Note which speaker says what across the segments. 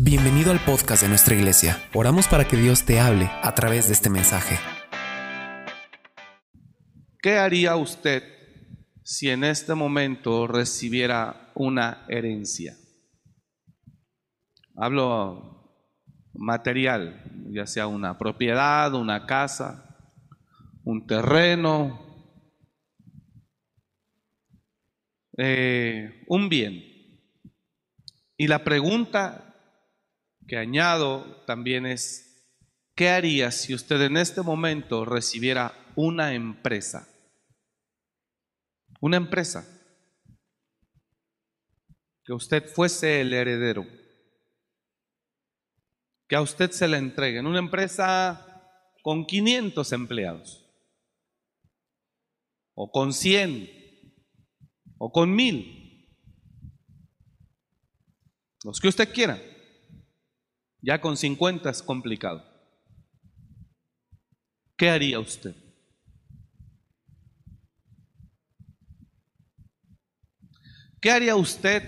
Speaker 1: Bienvenido al podcast de nuestra iglesia. Oramos para que Dios te hable a través de este mensaje.
Speaker 2: ¿Qué haría usted si en este momento recibiera una herencia? Hablo material, ya sea una propiedad, una casa, un terreno, eh, un bien. Y la pregunta que añado también es, ¿qué haría si usted en este momento recibiera una empresa? Una empresa. Que usted fuese el heredero. Que a usted se le entreguen. Una empresa con 500 empleados. O con 100. O con 1000. Los que usted quiera. Ya con 50 es complicado. ¿Qué haría usted? ¿Qué haría usted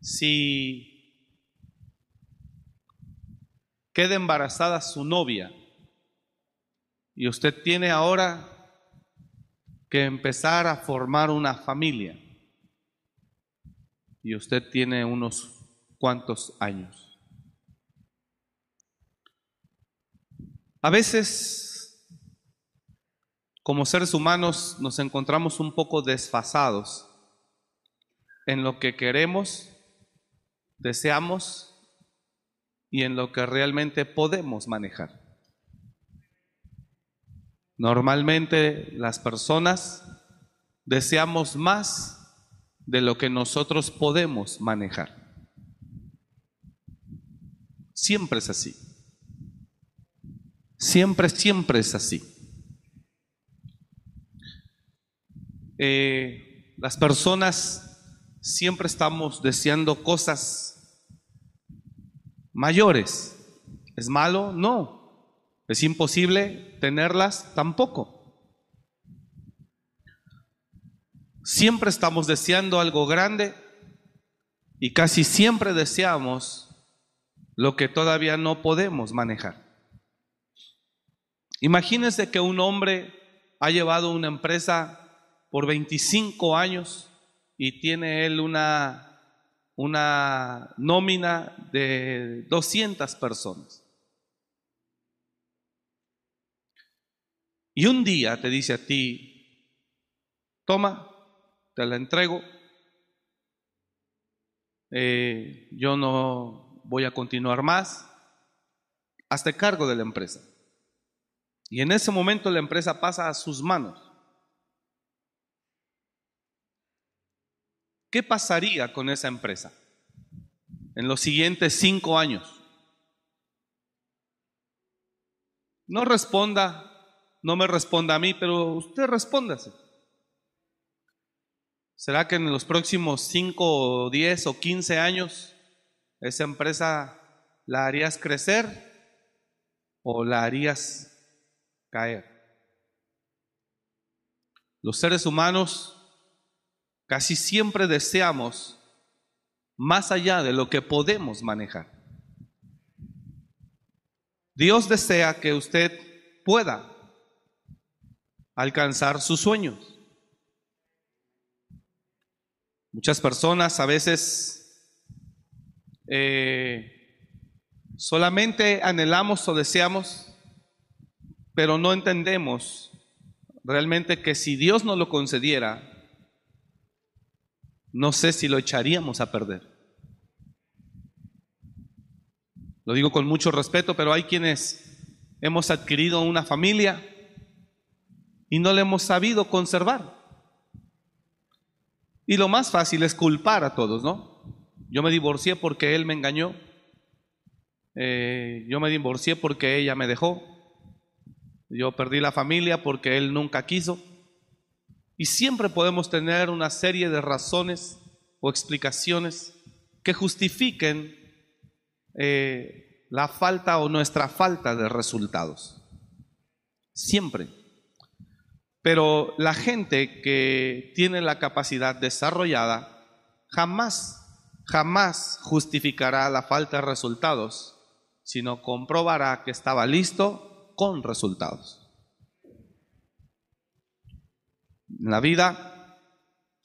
Speaker 2: si queda embarazada su novia y usted tiene ahora que empezar a formar una familia y usted tiene unos cuántos años. A veces, como seres humanos, nos encontramos un poco desfasados en lo que queremos, deseamos y en lo que realmente podemos manejar. Normalmente las personas deseamos más de lo que nosotros podemos manejar. Siempre es así. Siempre, siempre es así. Eh, las personas siempre estamos deseando cosas mayores. ¿Es malo? No. ¿Es imposible tenerlas? Tampoco. Siempre estamos deseando algo grande y casi siempre deseamos lo que todavía no podemos manejar. Imagínense que un hombre ha llevado una empresa por 25 años y tiene él una, una nómina de 200 personas. Y un día te dice a ti, toma, te la entrego, eh, yo no voy a continuar más, hasta cargo de la empresa. Y en ese momento la empresa pasa a sus manos. ¿Qué pasaría con esa empresa en los siguientes cinco años? No responda, no me responda a mí, pero usted respóndase. ¿Será que en los próximos cinco, diez o quince años ¿Esa empresa la harías crecer o la harías caer? Los seres humanos casi siempre deseamos más allá de lo que podemos manejar. Dios desea que usted pueda alcanzar sus sueños. Muchas personas a veces eh, solamente anhelamos o deseamos, pero no entendemos realmente que si Dios nos lo concediera, no sé si lo echaríamos a perder. Lo digo con mucho respeto, pero hay quienes hemos adquirido una familia y no le hemos sabido conservar. Y lo más fácil es culpar a todos, ¿no? Yo me divorcié porque él me engañó. Eh, yo me divorcié porque ella me dejó. Yo perdí la familia porque él nunca quiso. Y siempre podemos tener una serie de razones o explicaciones que justifiquen eh, la falta o nuestra falta de resultados. Siempre. Pero la gente que tiene la capacidad desarrollada jamás jamás justificará la falta de resultados, sino comprobará que estaba listo con resultados. En la vida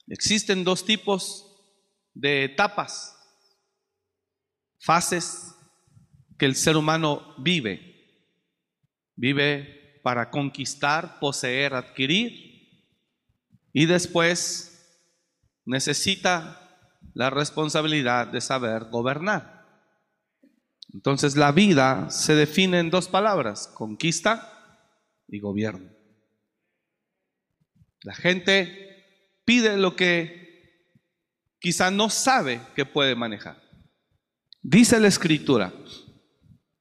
Speaker 2: existen dos tipos de etapas, fases que el ser humano vive. Vive para conquistar, poseer, adquirir y después necesita la responsabilidad de saber gobernar. Entonces la vida se define en dos palabras, conquista y gobierno. La gente pide lo que quizá no sabe que puede manejar. Dice la escritura,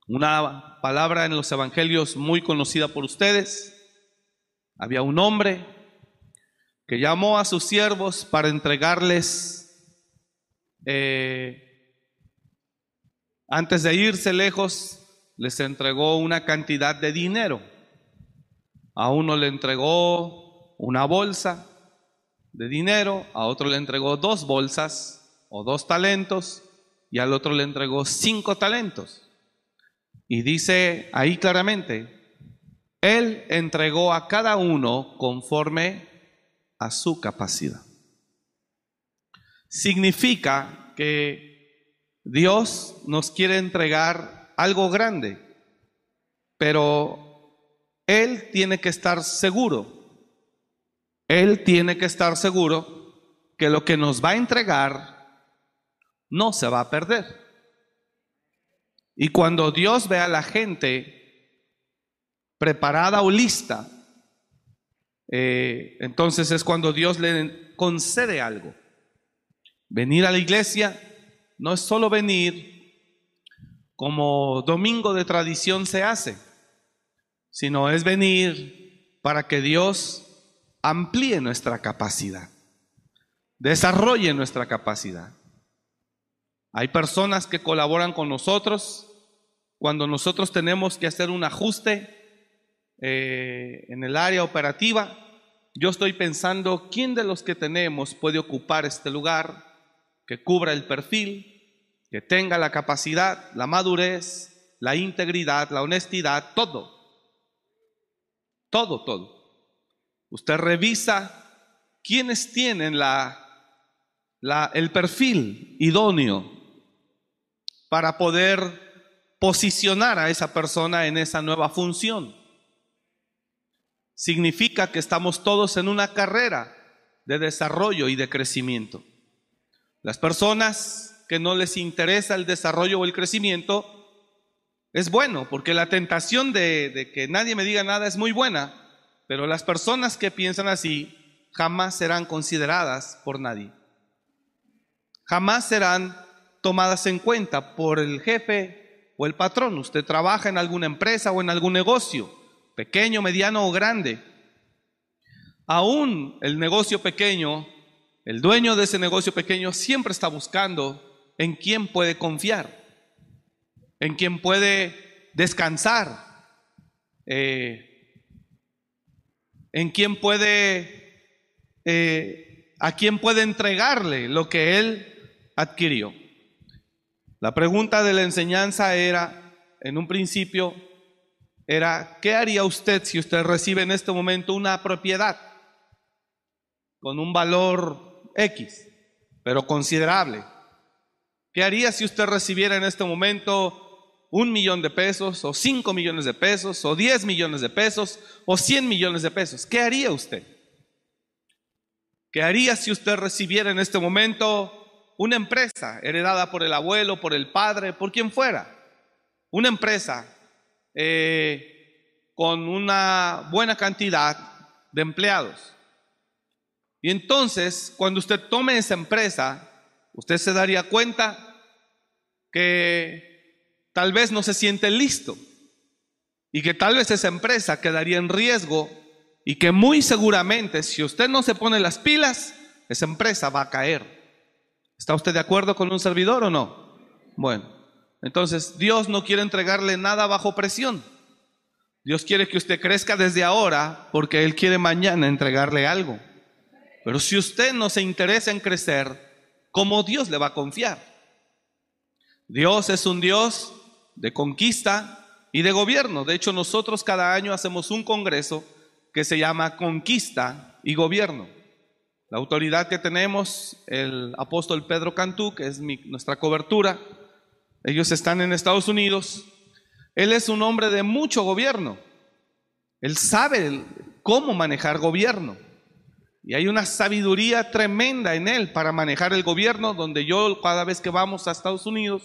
Speaker 2: una palabra en los evangelios muy conocida por ustedes, había un hombre que llamó a sus siervos para entregarles eh, antes de irse lejos, les entregó una cantidad de dinero. A uno le entregó una bolsa de dinero, a otro le entregó dos bolsas o dos talentos y al otro le entregó cinco talentos. Y dice ahí claramente, Él entregó a cada uno conforme a su capacidad significa que Dios nos quiere entregar algo grande, pero Él tiene que estar seguro, Él tiene que estar seguro que lo que nos va a entregar no se va a perder. Y cuando Dios ve a la gente preparada o lista, eh, entonces es cuando Dios le concede algo. Venir a la iglesia no es solo venir como domingo de tradición se hace, sino es venir para que Dios amplíe nuestra capacidad, desarrolle nuestra capacidad. Hay personas que colaboran con nosotros cuando nosotros tenemos que hacer un ajuste eh, en el área operativa. Yo estoy pensando, ¿quién de los que tenemos puede ocupar este lugar? Que cubra el perfil, que tenga la capacidad, la madurez, la integridad, la honestidad, todo. Todo, todo. Usted revisa quiénes tienen la, el perfil idóneo para poder posicionar a esa persona en esa nueva función. Significa que estamos todos en una carrera de desarrollo y de crecimiento. Las personas que no les interesa el desarrollo o el crecimiento, es bueno, porque la tentación de, que nadie me diga nada es muy buena, pero las personas que piensan así jamás serán consideradas por nadie. Jamás serán tomadas en cuenta por el jefe o el patrón. Usted trabaja en alguna empresa o en algún negocio, pequeño, mediano o grande. Aún el negocio pequeño el dueño de ese negocio pequeño siempre está buscando en quién puede confiar, en quién puede descansar, eh, en quién puede, eh, a quién puede entregarle lo que él adquirió. La pregunta de la enseñanza era, en un principio, era, ¿qué haría usted si usted recibe en este momento una propiedad con un valor X, pero considerable. ¿Qué haría si usted recibiera en este momento un millón de pesos, o cinco millones de pesos, o diez millones de pesos, o cien millones de pesos? ¿Qué haría usted? ¿Qué haría si usted recibiera en este momento una empresa heredada por el abuelo, por el padre, por quien fuera? Una empresa eh, con una buena cantidad de empleados. Y entonces, cuando usted tome esa empresa, usted se daría cuenta que tal vez no se siente listo y que tal vez esa empresa quedaría en riesgo y que muy seguramente si usted no se pone las pilas, esa empresa va a caer. ¿Está usted de acuerdo con un servidor o no? Bueno, entonces Dios no quiere entregarle nada bajo presión. Dios quiere que usted crezca desde ahora porque Él quiere mañana entregarle algo. Pero si usted no se interesa en crecer, ¿cómo Dios le va a confiar? Dios es un Dios de conquista y de gobierno. De hecho, nosotros cada año hacemos un congreso que se llama Conquista y Gobierno. La autoridad que tenemos, el apóstol Pedro Cantú, que es nuestra cobertura, ellos están en Estados Unidos. Él es un hombre de mucho gobierno. Él sabe cómo manejar gobierno. Y hay una sabiduría tremenda en él para manejar el gobierno, donde yo cada vez que vamos a Estados Unidos,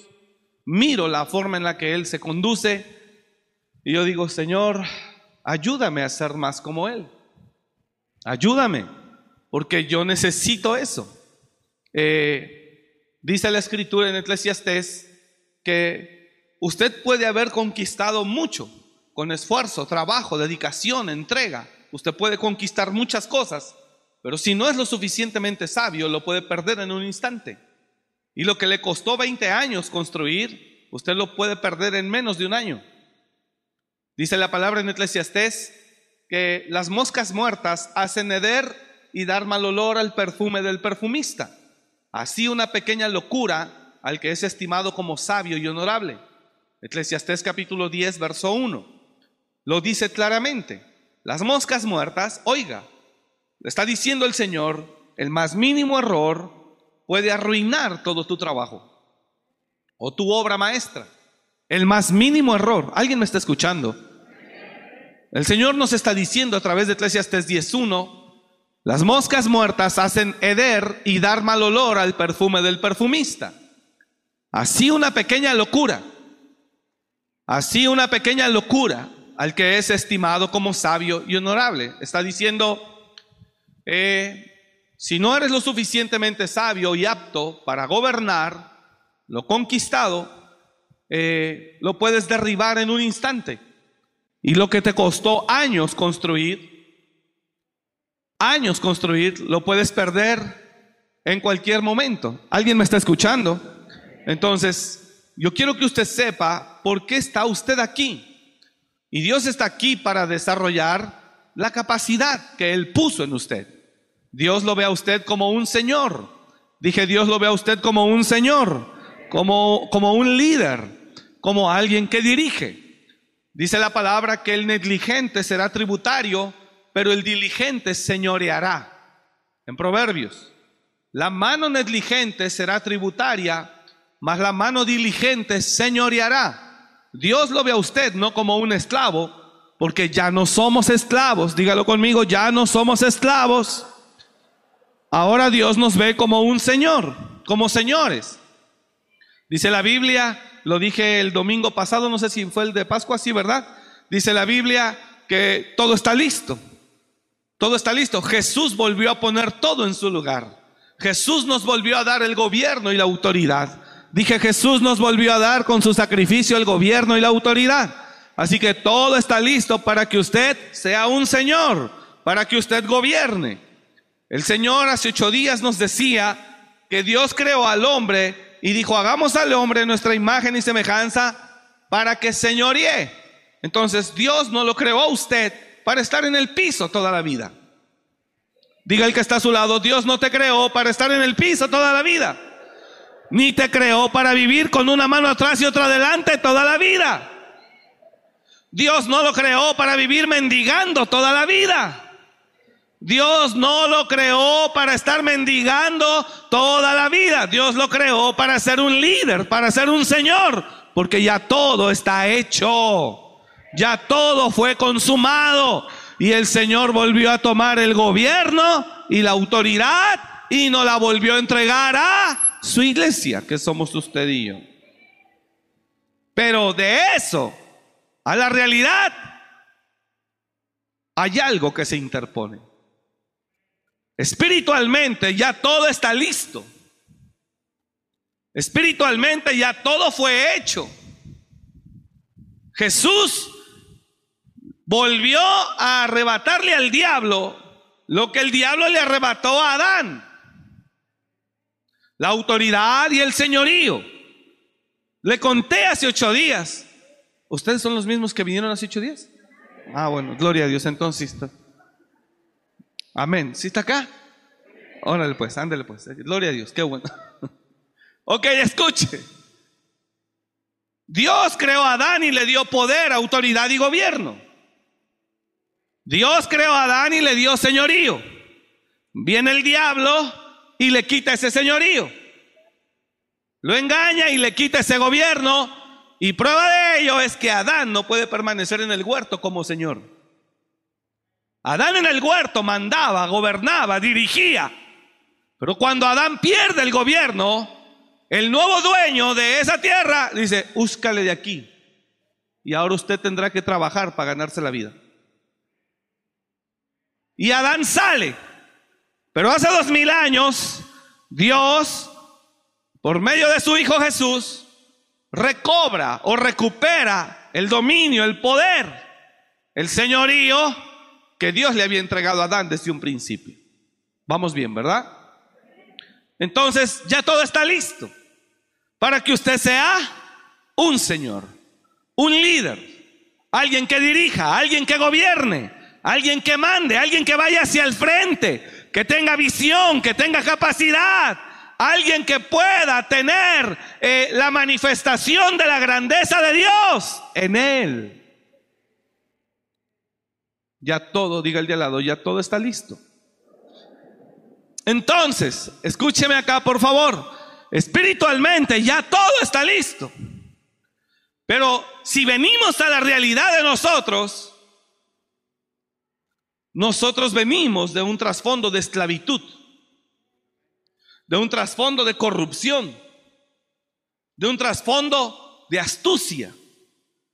Speaker 2: miro la forma en la que él se conduce y yo digo, Señor, ayúdame a ser más como él. Ayúdame, porque yo necesito eso. Eh, dice la escritura en Eclesiastés que usted puede haber conquistado mucho con esfuerzo, trabajo, dedicación, entrega. Usted puede conquistar muchas cosas, pero si no es lo suficientemente sabio, lo puede perder en un instante. Y lo que le costó 20 años construir, usted lo puede perder en menos de un año. Dice la palabra en Eclesiastés que las moscas muertas hacen heder y dar mal olor al perfume del perfumista. Así una pequeña locura al que es estimado como sabio y honorable. Eclesiastés capítulo 10, verso 1. Lo dice claramente. Las moscas muertas, oiga, está diciendo el Señor, el más mínimo error puede arruinar todo tu trabajo o tu obra maestra. El más mínimo error. ¿Alguien me está escuchando? El Señor nos está diciendo a través de Eclesiastes 10.1, las moscas muertas hacen heder y dar mal olor al perfume del perfumista. Así una pequeña locura, así una pequeña locura al que es estimado como sabio y honorable. Está diciendo, eh, si no eres lo suficientemente sabio y apto para gobernar lo conquistado, eh, lo puedes derribar en un instante. Y lo que te costó años construir, años construir, lo puedes perder en cualquier momento. ¿Alguien me está escuchando? Entonces, yo quiero que usted sepa por qué está usted aquí. Y Dios está aquí para desarrollar la capacidad que Él puso en usted. Dios lo ve a usted como un Señor. Dije, Dios lo ve a usted como un Señor, como, como un líder, como alguien que dirige. Dice la palabra que el negligente será tributario, pero el diligente señoreará. En Proverbios, la mano negligente será tributaria, mas la mano diligente señoreará. Dios lo ve a usted no como un esclavo, porque ya no somos esclavos. Dígalo conmigo, ya no somos esclavos Ahora Dios nos ve como un Señor, como señores. Dice la Biblia, lo dije el domingo pasado, no sé si fue el de Pascua, sí, ¿verdad? Dice la Biblia que todo está listo. Todo está listo. Jesús volvió a poner todo en su lugar. Jesús nos volvió a dar el gobierno y la autoridad. Dije, Jesús nos volvió a dar con su sacrificio el gobierno y la autoridad. Así que todo está listo para que usted sea un Señor, para que usted gobierne. El Señor hace ocho días nos decía que Dios creó al hombre y dijo, hagamos al hombre nuestra imagen y semejanza para que señoree. Entonces Dios no lo creó a usted para estar en el piso toda la vida. Diga el que está a su lado, Dios no te creó para estar en el piso toda la vida. Ni te creó para vivir con una mano atrás y otra adelante toda la vida. Dios no lo creó para vivir mendigando toda la vida. Dios no lo creó para estar mendigando toda la vida. Dios lo creó para ser un líder, para ser un Señor, porque ya todo está hecho. Ya todo fue consumado. Y el Señor volvió a tomar el gobierno y la autoridad y nos la volvió a entregar a su iglesia, que somos usted y yo. Pero de eso a la realidad hay algo que se interpone. Espiritualmente ya todo está listo. Espiritualmente ya todo fue hecho. Jesús volvió a arrebatarle al diablo lo que el diablo le arrebató a Adán. La autoridad y el señorío. Le conté hace ocho días. ¿Ustedes son los mismos que vinieron hace ocho días? Ah, bueno, gloria a Dios. Entonces, Amén. ¿Sí está acá? Órale pues, ándale pues. Gloria a Dios, qué bueno. ok, escuche. Dios creó a Adán y le dio poder, autoridad y gobierno. Dios creó a Adán y le dio señorío. Viene el diablo y le quita ese señorío. Lo engaña y le quita ese gobierno. Y prueba de ello es que Adán no puede permanecer en el huerto como Señor. Adán en el huerto mandaba, gobernaba, dirigía. Pero cuando Adán pierde el gobierno, el nuevo dueño de esa tierra dice, úscale de aquí. Y ahora usted tendrá que trabajar para ganarse la vida. Y Adán sale. Pero hace dos mil años, Dios, por medio de su Hijo Jesús, recobra o recupera el dominio, el poder, el señorío que Dios le había entregado a Adán desde un principio. Vamos bien, ¿verdad? Entonces ya todo está listo para que usted sea un señor, un líder, alguien que dirija, alguien que gobierne, alguien que mande, alguien que vaya hacia el frente, que tenga visión, que tenga capacidad, alguien que pueda tener eh, la manifestación de la grandeza de Dios en él. Ya todo, diga el de al lado, ya todo está listo. Entonces, escúcheme acá, por favor. Espiritualmente ya todo está listo. Pero si venimos a la realidad de nosotros, nosotros venimos de un trasfondo de esclavitud, de un trasfondo de corrupción, de un trasfondo de astucia,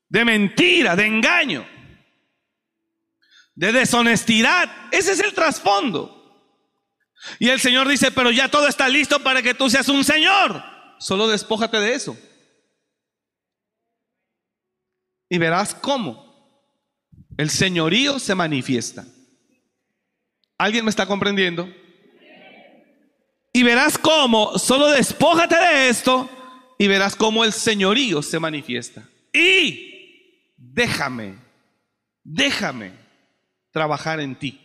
Speaker 2: de mentira, de engaño, de deshonestidad. Ese es el trasfondo. Y el Señor dice, pero ya todo está listo para que tú seas un Señor. Solo despójate de eso. Y verás cómo el señorío se manifiesta. ¿Alguien me está comprendiendo? Y verás cómo, solo despójate de esto y verás cómo el señorío se manifiesta. Y déjame, déjame trabajar en ti.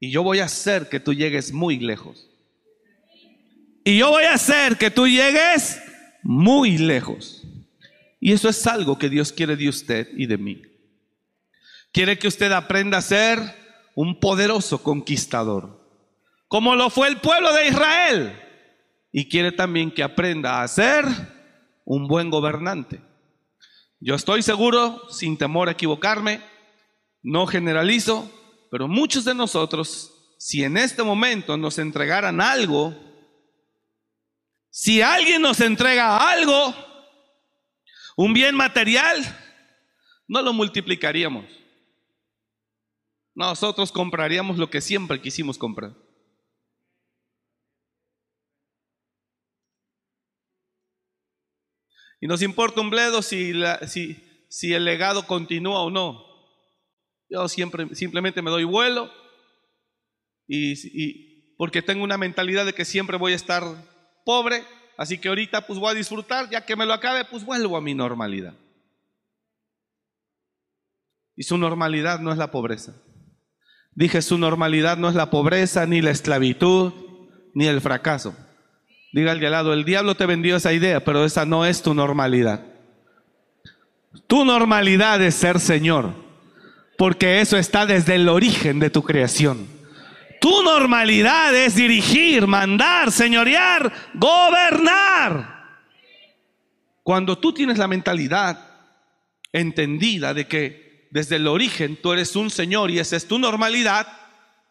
Speaker 2: Y yo voy a hacer que tú llegues muy lejos. Y yo voy a hacer que tú llegues muy lejos. Y eso es algo que Dios quiere de usted y de mí. Quiere que usted aprenda a ser un poderoso conquistador, como lo fue el pueblo de Israel. Y quiere también que aprenda a ser un buen gobernante. Yo estoy seguro, sin temor a equivocarme, no generalizo, pero muchos de nosotros, si en este momento nos entregaran algo, si alguien nos entrega algo, un bien material, no lo multiplicaríamos. Nosotros compraríamos lo que siempre quisimos comprar. Y nos importa un bledo si, el legado continúa o no. Yo siempre, simplemente me doy vuelo y, porque tengo una mentalidad de que siempre voy a estar pobre, así que ahorita pues voy a disfrutar, ya que me lo acabe, pues vuelvo a mi normalidad. Y su normalidad no es la pobreza. Dije, su normalidad no es la pobreza, ni la esclavitud, ni el fracaso. Diga al de al lado, el diablo te vendió esa idea, pero esa no es tu normalidad. Tu normalidad es ser Señor porque eso está desde el origen de tu creación. Tu normalidad es dirigir, mandar, señorear, gobernar. Cuando tú tienes la mentalidad entendida de que desde el origen tú eres un Señor y esa es tu normalidad,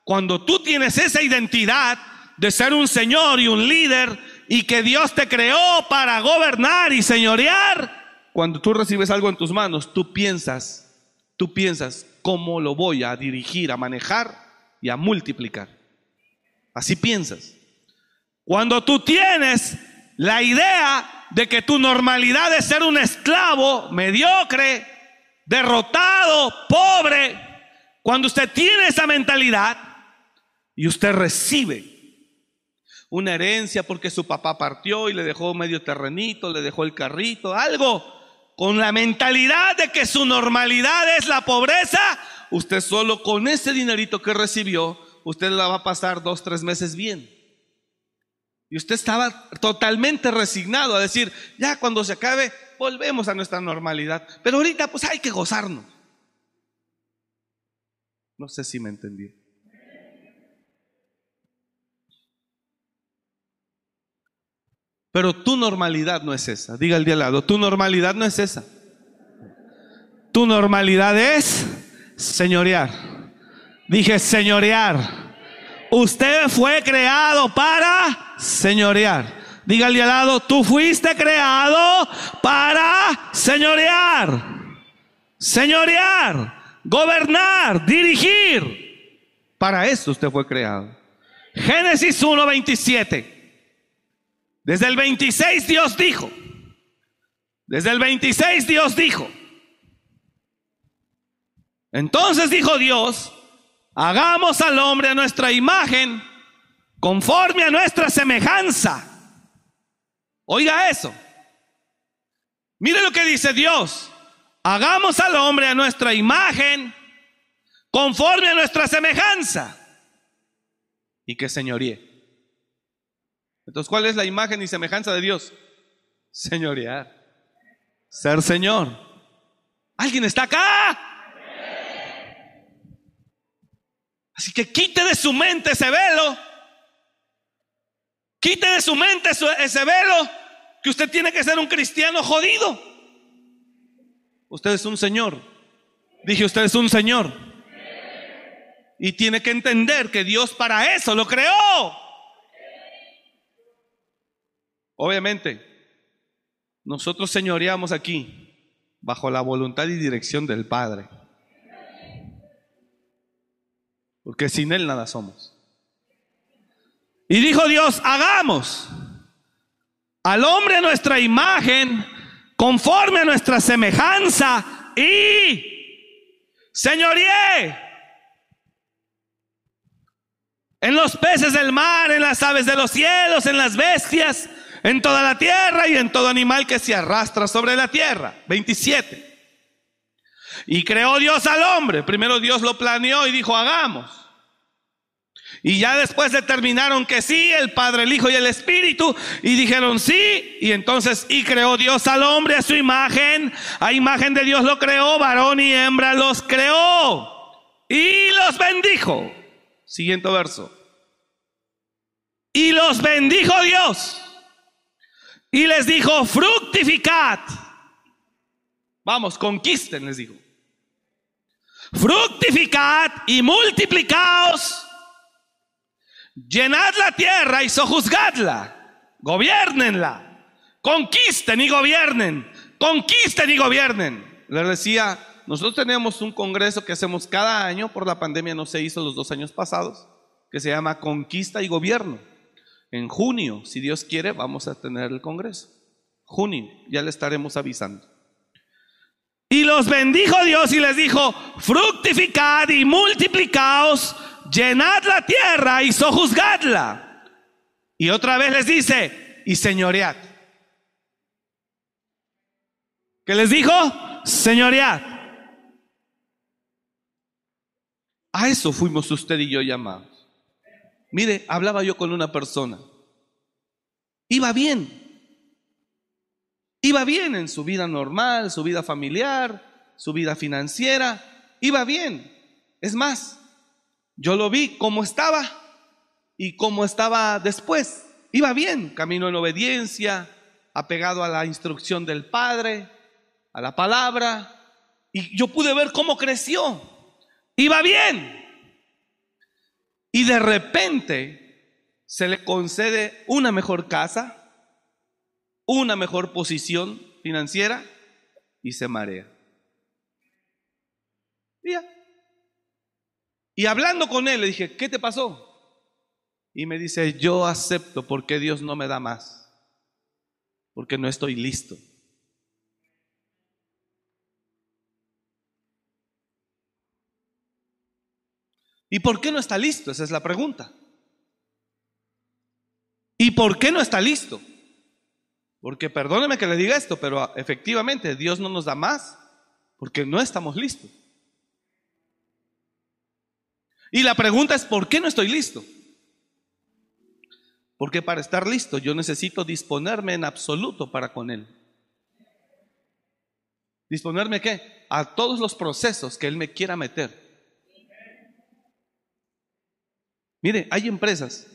Speaker 2: cuando tú tienes esa identidad de ser un Señor y un líder y que Dios te creó para gobernar y señorear, cuando tú recibes algo en tus manos, tú piensas, tú piensas, cómo lo voy a dirigir, a manejar y a multiplicar. Así piensas. Cuando tú tienes la idea de que tu normalidad es ser un esclavo mediocre, derrotado, pobre, cuando usted tiene esa mentalidad y usted recibe una herencia porque su papá partió y le dejó medio terrenito, le dejó el carrito, algo con la mentalidad de que su normalidad es la pobreza, usted solo con ese dinerito que recibió, usted la va a pasar dos, tres meses bien. Y usted estaba totalmente resignado a decir, ya cuando se acabe, volvemos a nuestra normalidad. Pero ahorita pues hay que gozarnos. No sé si me entendí. Pero tu normalidad no es esa. Diga el de al lado, tu normalidad no es esa. Tu normalidad es señorear. Dije señorear. Usted fue creado para señorear. Diga al de al lado, tú fuiste creado para señorear. Señorear, gobernar, dirigir. Para eso usted fue creado. Génesis 1:27. Desde el 26 Dios dijo, desde el 26 Dios dijo, entonces dijo Dios, hagamos al hombre a nuestra imagen, conforme a nuestra semejanza. Oiga eso. Mire lo que dice Dios. Hagamos al hombre a nuestra imagen, conforme a nuestra semejanza. Y que señoríe. Entonces, ¿cuál es la imagen y semejanza de Dios? Señorear. Ser Señor. ¿Alguien está acá? Así que quite de su mente ese velo. Quite de su mente ese velo que usted tiene que ser un cristiano jodido. Usted es un Señor. Dije, usted es un Señor. Y tiene que entender que Dios para eso lo creó. Obviamente, nosotros señoreamos aquí bajo la voluntad y dirección del Padre. Porque sin Él nada somos. Y dijo Dios, hagamos al hombre nuestra imagen, conforme a nuestra semejanza, y señoreé en los peces del mar, en las aves de los cielos, en las bestias, en toda la tierra y en todo animal que se arrastra sobre la tierra. 27. Y creó Dios al hombre. Primero Dios lo planeó y dijo, hagamos. Y ya después determinaron que sí, el Padre, el Hijo y el Espíritu, y dijeron sí, y entonces, y creó Dios al hombre a su imagen, a imagen de Dios lo creó, varón y hembra los creó, y los bendijo. Siguiente verso. Y los bendijo Dios. Y les dijo, fructificad. Vamos, conquisten, les dijo. Fructificad y multiplicaos. Llenad la tierra y sojuzgadla. Gobiernenla. Conquisten y gobiernen. Conquisten y gobiernen. Les decía, nosotros tenemos un congreso que hacemos cada año, por la pandemia no se hizo los dos años pasados, que se llama Conquista y Gobierno. En junio, si Dios quiere, vamos a tener el Congreso. Junio, ya le estaremos avisando. Y los bendijo Dios y les dijo, fructificad y multiplicaos, llenad la tierra y sojuzgadla. Y otra vez les dice, y señoread. ¿Qué les dijo? Señoread. A eso fuimos usted y yo llamados. Mire, hablaba yo con una persona. Iba bien. Iba bien en su vida normal, su vida familiar, su vida financiera. Iba bien. Es más, yo lo vi como estaba y como estaba después. Iba bien, camino en obediencia, apegado a la instrucción del Padre, a la palabra. Y yo pude ver cómo creció. Iba bien. Y de repente se le concede una mejor casa, una mejor posición financiera y se marea. Y, hablando con él le dije, ¿qué te pasó? Y me dice, yo acepto porque Dios no me da más, porque no estoy listo. ¿Y por qué no está listo? Esa es la pregunta. ¿Y por qué no está listo? Porque perdóneme que le diga esto, pero efectivamente Dios no nos da más porque no estamos listos. Y la pregunta es, ¿por qué no estoy listo? Porque para estar listo yo necesito disponerme en absoluto para con Él. ¿Disponerme qué? A todos los procesos que Él me quiera meter. Mire, hay empresas,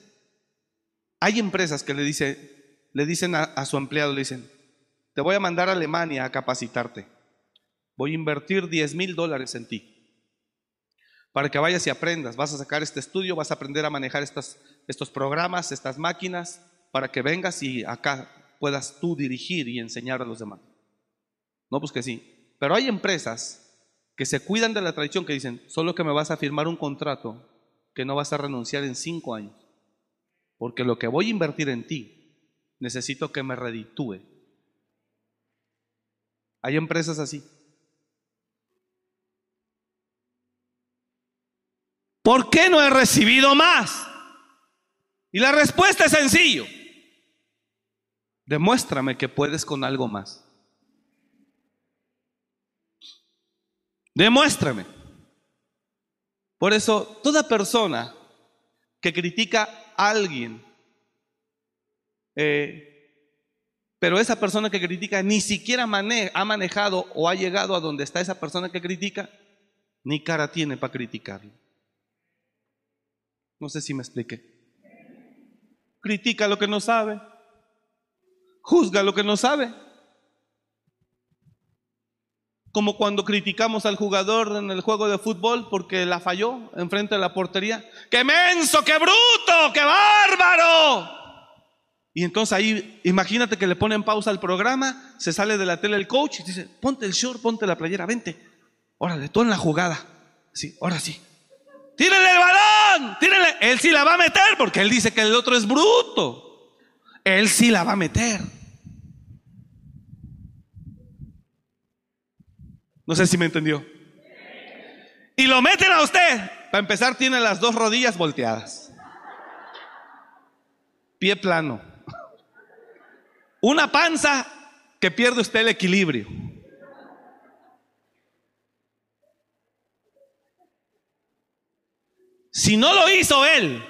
Speaker 2: hay empresas que le, dice, le dicen a, su empleado, le dicen, te voy a mandar a Alemania a capacitarte. Voy a invertir 10 mil dólares en ti. Para que vayas y aprendas. Vas a sacar este estudio, vas a aprender a manejar estas, estos programas, estas máquinas, para que vengas y acá puedas tú dirigir y enseñar a los demás. No, pues que sí. Pero hay empresas que se cuidan de la tradición, que dicen, solo que me vas a firmar un contrato que no vas a renunciar en cinco años. Porque lo que voy a invertir en ti, necesito que me reditúe. Hay empresas así. ¿Por qué no he recibido más? Y la respuesta es sencillo. Demuéstrame que puedes con algo más. Demuéstrame. Por eso, toda persona que critica a alguien, eh, pero esa persona que critica ni siquiera ha manejado o ha llegado a donde está esa persona que critica, ni cara tiene para criticarlo. No sé si me expliqué. Critica lo que no sabe. Juzga lo que no sabe. Como cuando criticamos al jugador en el juego de fútbol porque la falló enfrente de la portería. ¡Qué menso, qué bruto, qué bárbaro! Y entonces ahí, imagínate que le ponen pausa al programa, se sale de la tele el coach y dice, ponte el short, ponte la playera, vente. Órale, tú en la jugada. Sí, ahora sí. Tírenle el balón, tírenle. Él sí la va a meter porque él dice que el otro es bruto. Él sí la va a meter. No sé si me entendió. Y lo meten a usted. Para empezar, tiene las dos rodillas volteadas. Pie plano. Una panza que pierde usted el equilibrio. Si no lo hizo él,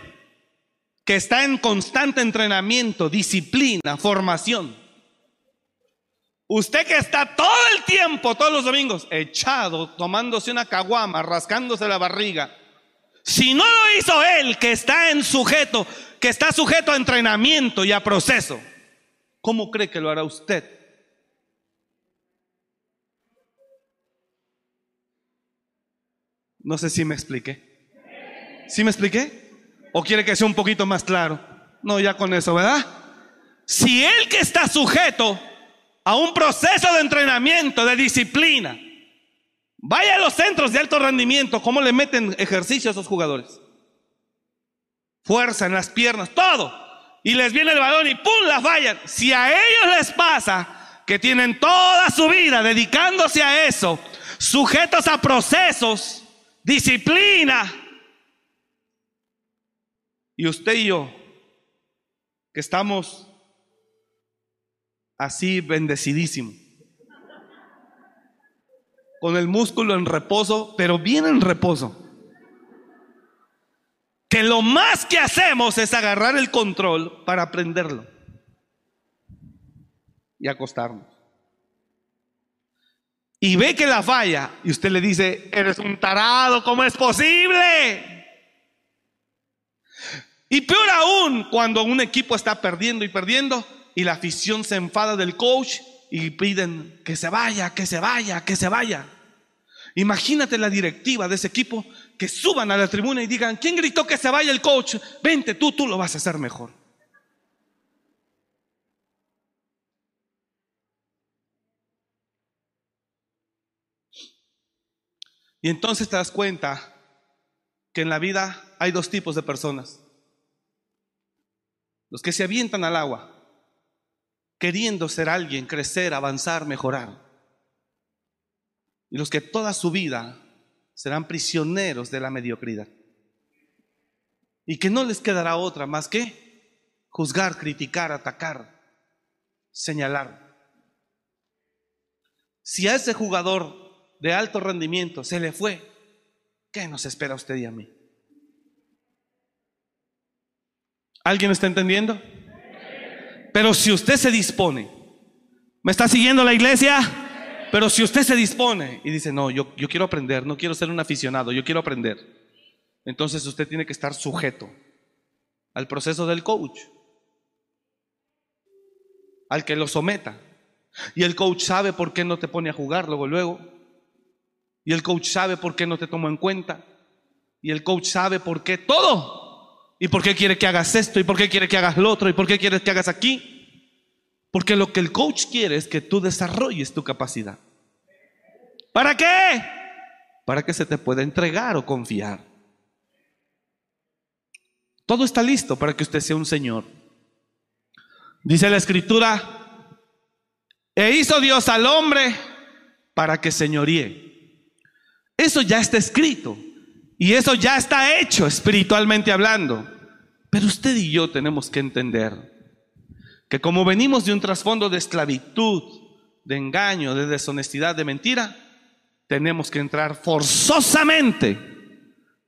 Speaker 2: que está en constante entrenamiento, disciplina, formación, usted que está todo el tiempo, todos los domingos, echado, tomándose una caguama, rascándose la barriga, si no lo hizo él, que está en sujeto, que está sujeto a entrenamiento y a proceso, ¿cómo cree que lo hará usted? No sé si me expliqué. ¿Sí me expliqué? ¿O quiere que sea un poquito más claro? No, ya con eso, ¿verdad? Si él que está sujeto a un proceso de entrenamiento, de disciplina, vaya a los centros de alto rendimiento, ¿cómo le meten ejercicio a esos jugadores? Fuerza en las piernas, todo. Y les viene el balón y ¡pum! las fallan. Si a ellos les pasa que tienen toda su vida dedicándose a eso, sujetos a procesos, disciplina, y usted y yo, que estamos así bendecidísimos, con el músculo en reposo, pero bien en reposo, que lo más que hacemos es agarrar el control para aprenderlo y acostarnos. Y ve que la falla y usted le dice, eres un tarado, ¿cómo es posible? Y peor aún cuando un equipo está perdiendo y perdiendo y la afición se enfada del coach y piden que se vaya, que se vaya, que se vaya. Imagínate la directiva de ese equipo que suban a la tribuna y digan, ¿quién gritó que se vaya el coach? Vente tú, tú lo vas a hacer mejor. Y entonces te das cuenta que en la vida hay dos tipos de personas. Los que se avientan al agua, queriendo ser alguien, crecer, avanzar, mejorar. Y los que toda su vida serán prisioneros de la mediocridad. Y que no les quedará otra más que juzgar, criticar, atacar, señalar. Si a ese jugador de alto rendimiento se le fue, ¿qué nos espera usted y a mí? ¿Alguien está entendiendo? Pero si usted se dispone, ¿me está siguiendo la iglesia? Pero si usted se dispone y dice, no, yo, yo quiero aprender, no quiero ser un aficionado, yo quiero aprender, entonces usted tiene que estar sujeto al proceso del coach, al que lo someta. Y el coach sabe por qué no te pone a jugar luego, luego. Y el coach sabe por qué no te toma en cuenta. Y el coach sabe por qué todo. Y por qué quiere que hagas esto. Y por qué quiere que hagas lo otro. Y por qué quiere que hagas aquí. Porque lo que el coach quiere es que tú desarrolles tu capacidad. ¿Para qué? Para que se te pueda entregar o confiar. Todo está listo para que usted sea un Señor. Dice la escritura, e hizo Dios al hombre para que señoríe. Eso ya está escrito y eso ya está hecho espiritualmente hablando. Pero usted y yo tenemos que entender que como venimos de un trasfondo de esclavitud, de engaño, de deshonestidad, de mentira, tenemos que entrar forzosamente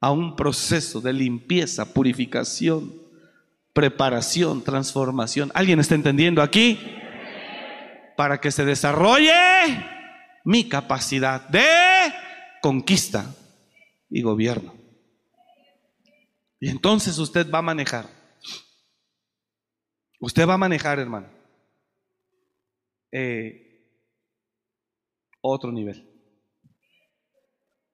Speaker 2: a un proceso de limpieza, purificación, preparación, transformación. ¿Alguien está entendiendo aquí? Para que se desarrolle mi capacidad de conquista y gobierno. Y entonces usted va a manejar. Usted va a manejar, hermano. Eh, otro nivel.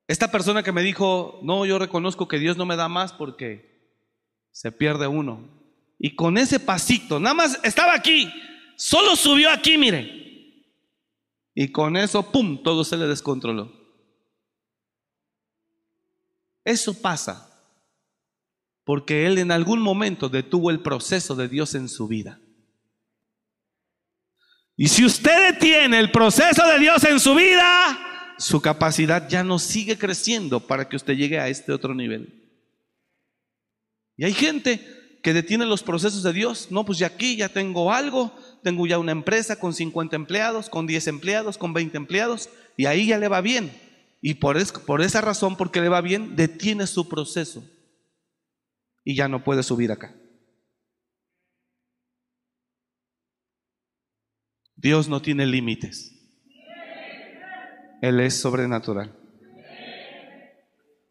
Speaker 2: Esta persona que me dijo, no, yo reconozco que Dios no me da más porque se pierde uno. Y con ese pasito, nada más estaba aquí, solo subió aquí, mire. Y con eso, ¡pum!, todo se le descontroló. Eso pasa porque él en algún momento detuvo el proceso de Dios en su vida. Y si usted detiene el proceso de Dios en su vida, su capacidad ya no sigue creciendo para que usted llegue a este otro nivel. Y hay gente que detiene los procesos de Dios. No, pues ya aquí ya tengo algo, tengo ya una empresa con 50 empleados, con 10 empleados, con 20 empleados, y ahí ya le va bien. Y por, por esa razón, porque le va bien, detiene su proceso. Y ya no puede subir acá. Dios no tiene límites. Él es sobrenatural.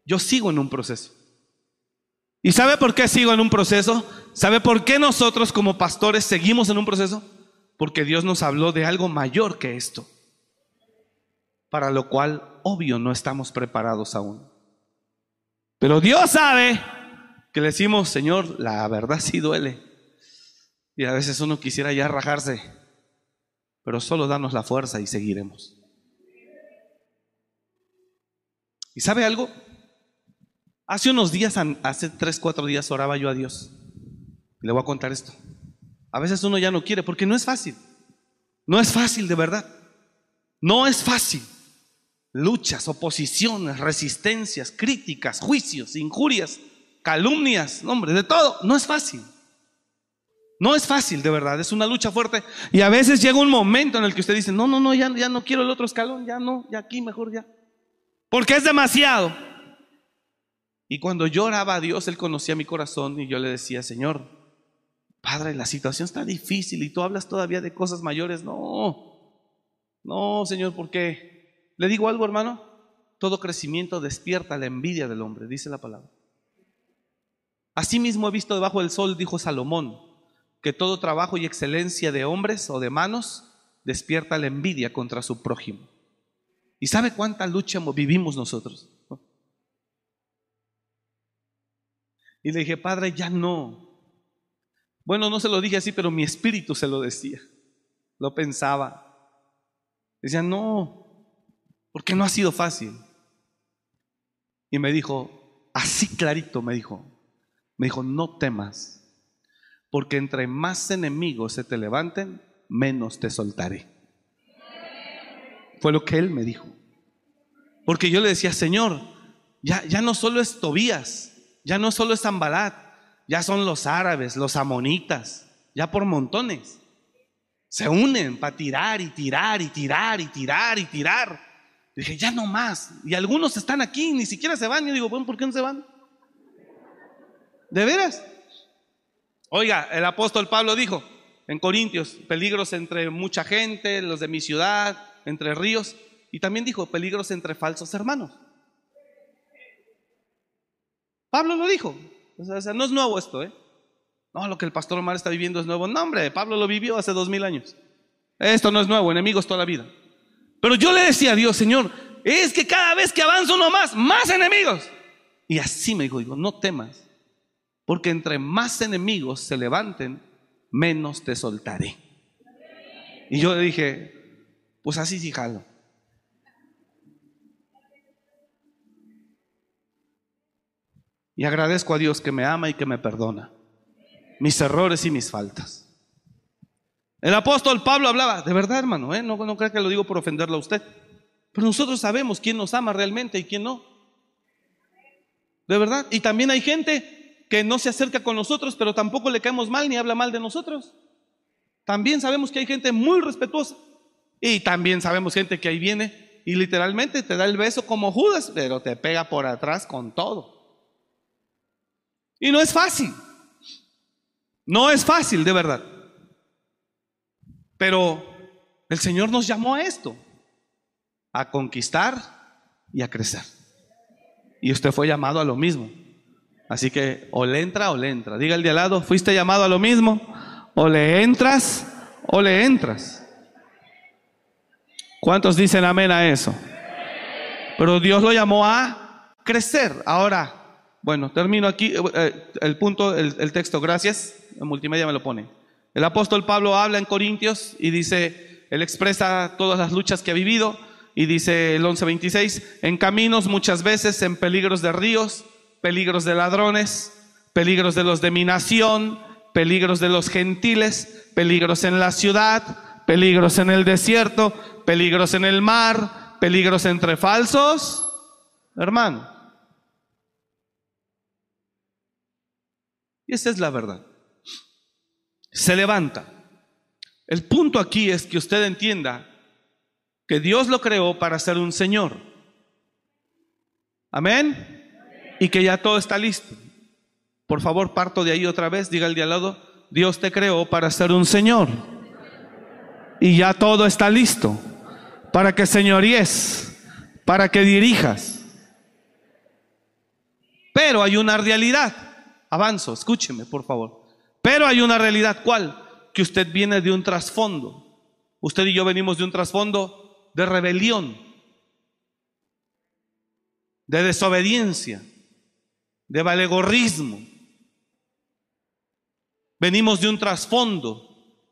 Speaker 2: Yo sigo en un proceso. ¿Y sabe por qué sigo en un proceso? ¿Sabe por qué nosotros como pastores seguimos en un proceso? Porque Dios nos habló de algo mayor que esto, para lo cual, obvio, no estamos preparados aún. Pero Dios sabe que le decimos, Señor, la verdad sí duele. Y a veces uno quisiera ya rajarse, pero solo danos la fuerza y seguiremos. ¿Y sabe algo? Hace unos días, hace tres, cuatro días oraba yo a Dios. Le voy a contar esto. A veces uno ya no quiere porque no es fácil. No es fácil de verdad. No es fácil. Luchas, oposiciones, resistencias, críticas, juicios, injurias, calumnias, nombre, de todo. No es fácil. No es fácil, de verdad. Es una lucha fuerte. Y a veces llega un momento en el que usted dice, no, no, no, ya, ya no quiero el otro escalón, ya no, ya aquí mejor ya. Porque es demasiado. Y cuando lloraba a Dios, Él conocía mi corazón y yo le decía, Señor, Padre, la situación está difícil y tú hablas todavía de cosas mayores. No, no, Señor, ¿por qué? Le digo algo, hermano. Todo crecimiento despierta la envidia del hombre, dice la palabra. Asimismo he visto debajo del sol, dijo Salomón, que todo trabajo y excelencia de hombres o de manos despierta la envidia contra su prójimo. ¿Y sabe cuánta lucha vivimos nosotros? Y le dije, Padre, ya no. Bueno, no se lo dije así, pero mi espíritu se lo decía. Lo pensaba. Decía, no, porque no ha sido fácil. Y me dijo, así clarito me dijo, me dijo, no temas, porque entre más enemigos se te levanten, menos te soltaré. Fue lo que él me dijo. Porque yo le decía, Señor, ya, ya no solo es Tobías, ya no solo es Zambalat, ya son los árabes, los amonitas, ya por montones. Se unen para tirar y tirar y tirar y tirar y tirar. Dije, ya no más. Y algunos están aquí, ni siquiera se van. Yo digo, bueno, ¿por qué no se van? ¿De veras? Oiga, el apóstol Pablo dijo en Corintios, peligros entre mucha gente, los de mi ciudad, entre ríos. y también dijo peligros entre falsos hermanos. Pablo lo dijo. O sea, no es nuevo esto, ¿eh? No, lo que el pastor Omar está viviendo es nuevo. No, hombre, Pablo lo vivió hace dos mil años. Esto no es nuevo, enemigos toda la vida. Pero yo le decía a Dios, Señor, es que cada vez que avanzo uno más, más enemigos. Y así me dijo, digo, no temas, porque entre más enemigos se levanten, menos te soltaré. Y yo le dije, pues así sí jalo. Y agradezco a Dios que me ama y que me perdona mis errores y mis faltas. El apóstol Pablo hablaba, de verdad hermano, ¿eh? no, no crea que lo digo por ofenderlo a usted, pero nosotros sabemos quién nos ama realmente y quién no. De verdad. Y también hay gente que no se acerca con nosotros, pero tampoco le caemos mal ni habla mal de nosotros. También sabemos que hay gente muy respetuosa. Y también sabemos gente que ahí viene y literalmente te da el beso como Judas, pero te pega por atrás con todo. Y no es fácil. No es fácil, de verdad. Pero el Señor nos llamó a esto, a conquistar y a crecer. Y usted fue llamado a lo mismo. Así que o le entra o le entra. Diga el de al lado, fuiste llamado a lo mismo. O le entras o le entras. ¿Cuántos dicen amén a eso? Pero Dios lo llamó a crecer. Ahora, bueno, termino aquí eh, el punto, el, texto, gracias. En multimedia me lo pone. El apóstol Pablo habla en Corintios y dice, él expresa todas las luchas que ha vivido y dice el 11:26, en caminos muchas veces, en peligros de ríos, peligros de ladrones, peligros de los de mi nación, peligros de los gentiles, peligros en la ciudad, peligros en el desierto, peligros en el mar, peligros entre falsos, hermano. Y esa es la verdad. Se levanta. El punto aquí es que usted entienda que Dios lo creó para ser un Señor. Amén. Y que ya todo está listo. Por favor, parto de ahí otra vez, diga el de al lado, Dios te creó para ser un Señor. Y ya todo está listo para que señoríes, para que dirijas. Pero hay una realidad. Avanzo, escúcheme, por favor. Pero hay una realidad, ¿cuál? Que usted viene de un trasfondo. Usted y yo venimos de un trasfondo de rebelión, de desobediencia, de valegorrismo. Venimos de un trasfondo.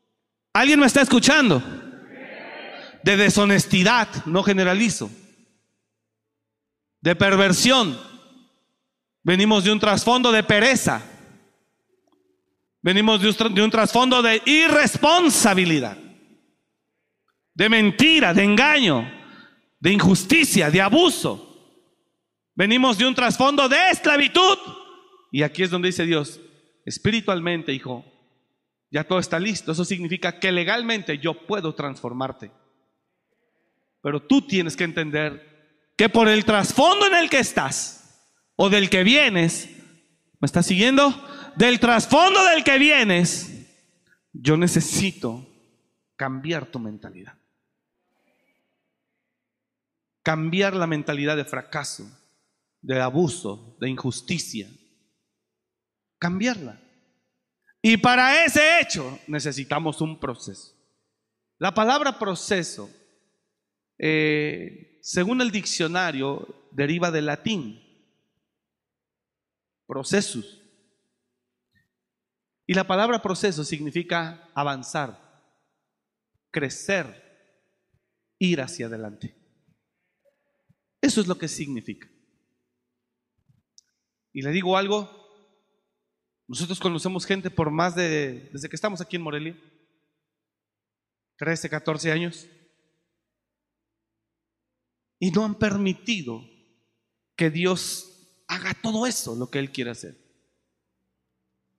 Speaker 2: ¿Alguien me está escuchando? De deshonestidad, no generalizo. De perversión. Venimos de un trasfondo de pereza. Venimos de un, trasfondo de irresponsabilidad de mentira, de engaño, de injusticia, de abuso. Venimos de un trasfondo de esclavitud. Y aquí es donde dice Dios, espiritualmente, hijo, ya todo está listo. Eso significa que legalmente yo puedo transformarte. Pero tú tienes que entender que por el trasfondo en el que estás o del que vienes, ¿me estás siguiendo? Del trasfondo del que vienes, yo necesito cambiar tu mentalidad cambiar la mentalidad de fracaso, de abuso, de injusticia. Cambiarla. Y para ese hecho necesitamos un proceso. La palabra proceso, eh, según el diccionario, deriva del latín. Procesus. Y la palabra proceso significa avanzar, crecer, ir hacia adelante. Eso es lo que significa. Y le digo algo, nosotros conocemos gente por más de, desde que estamos aquí en Morelia, 13, 14 años, y no han permitido que Dios haga todo eso, lo que Él quiere hacer.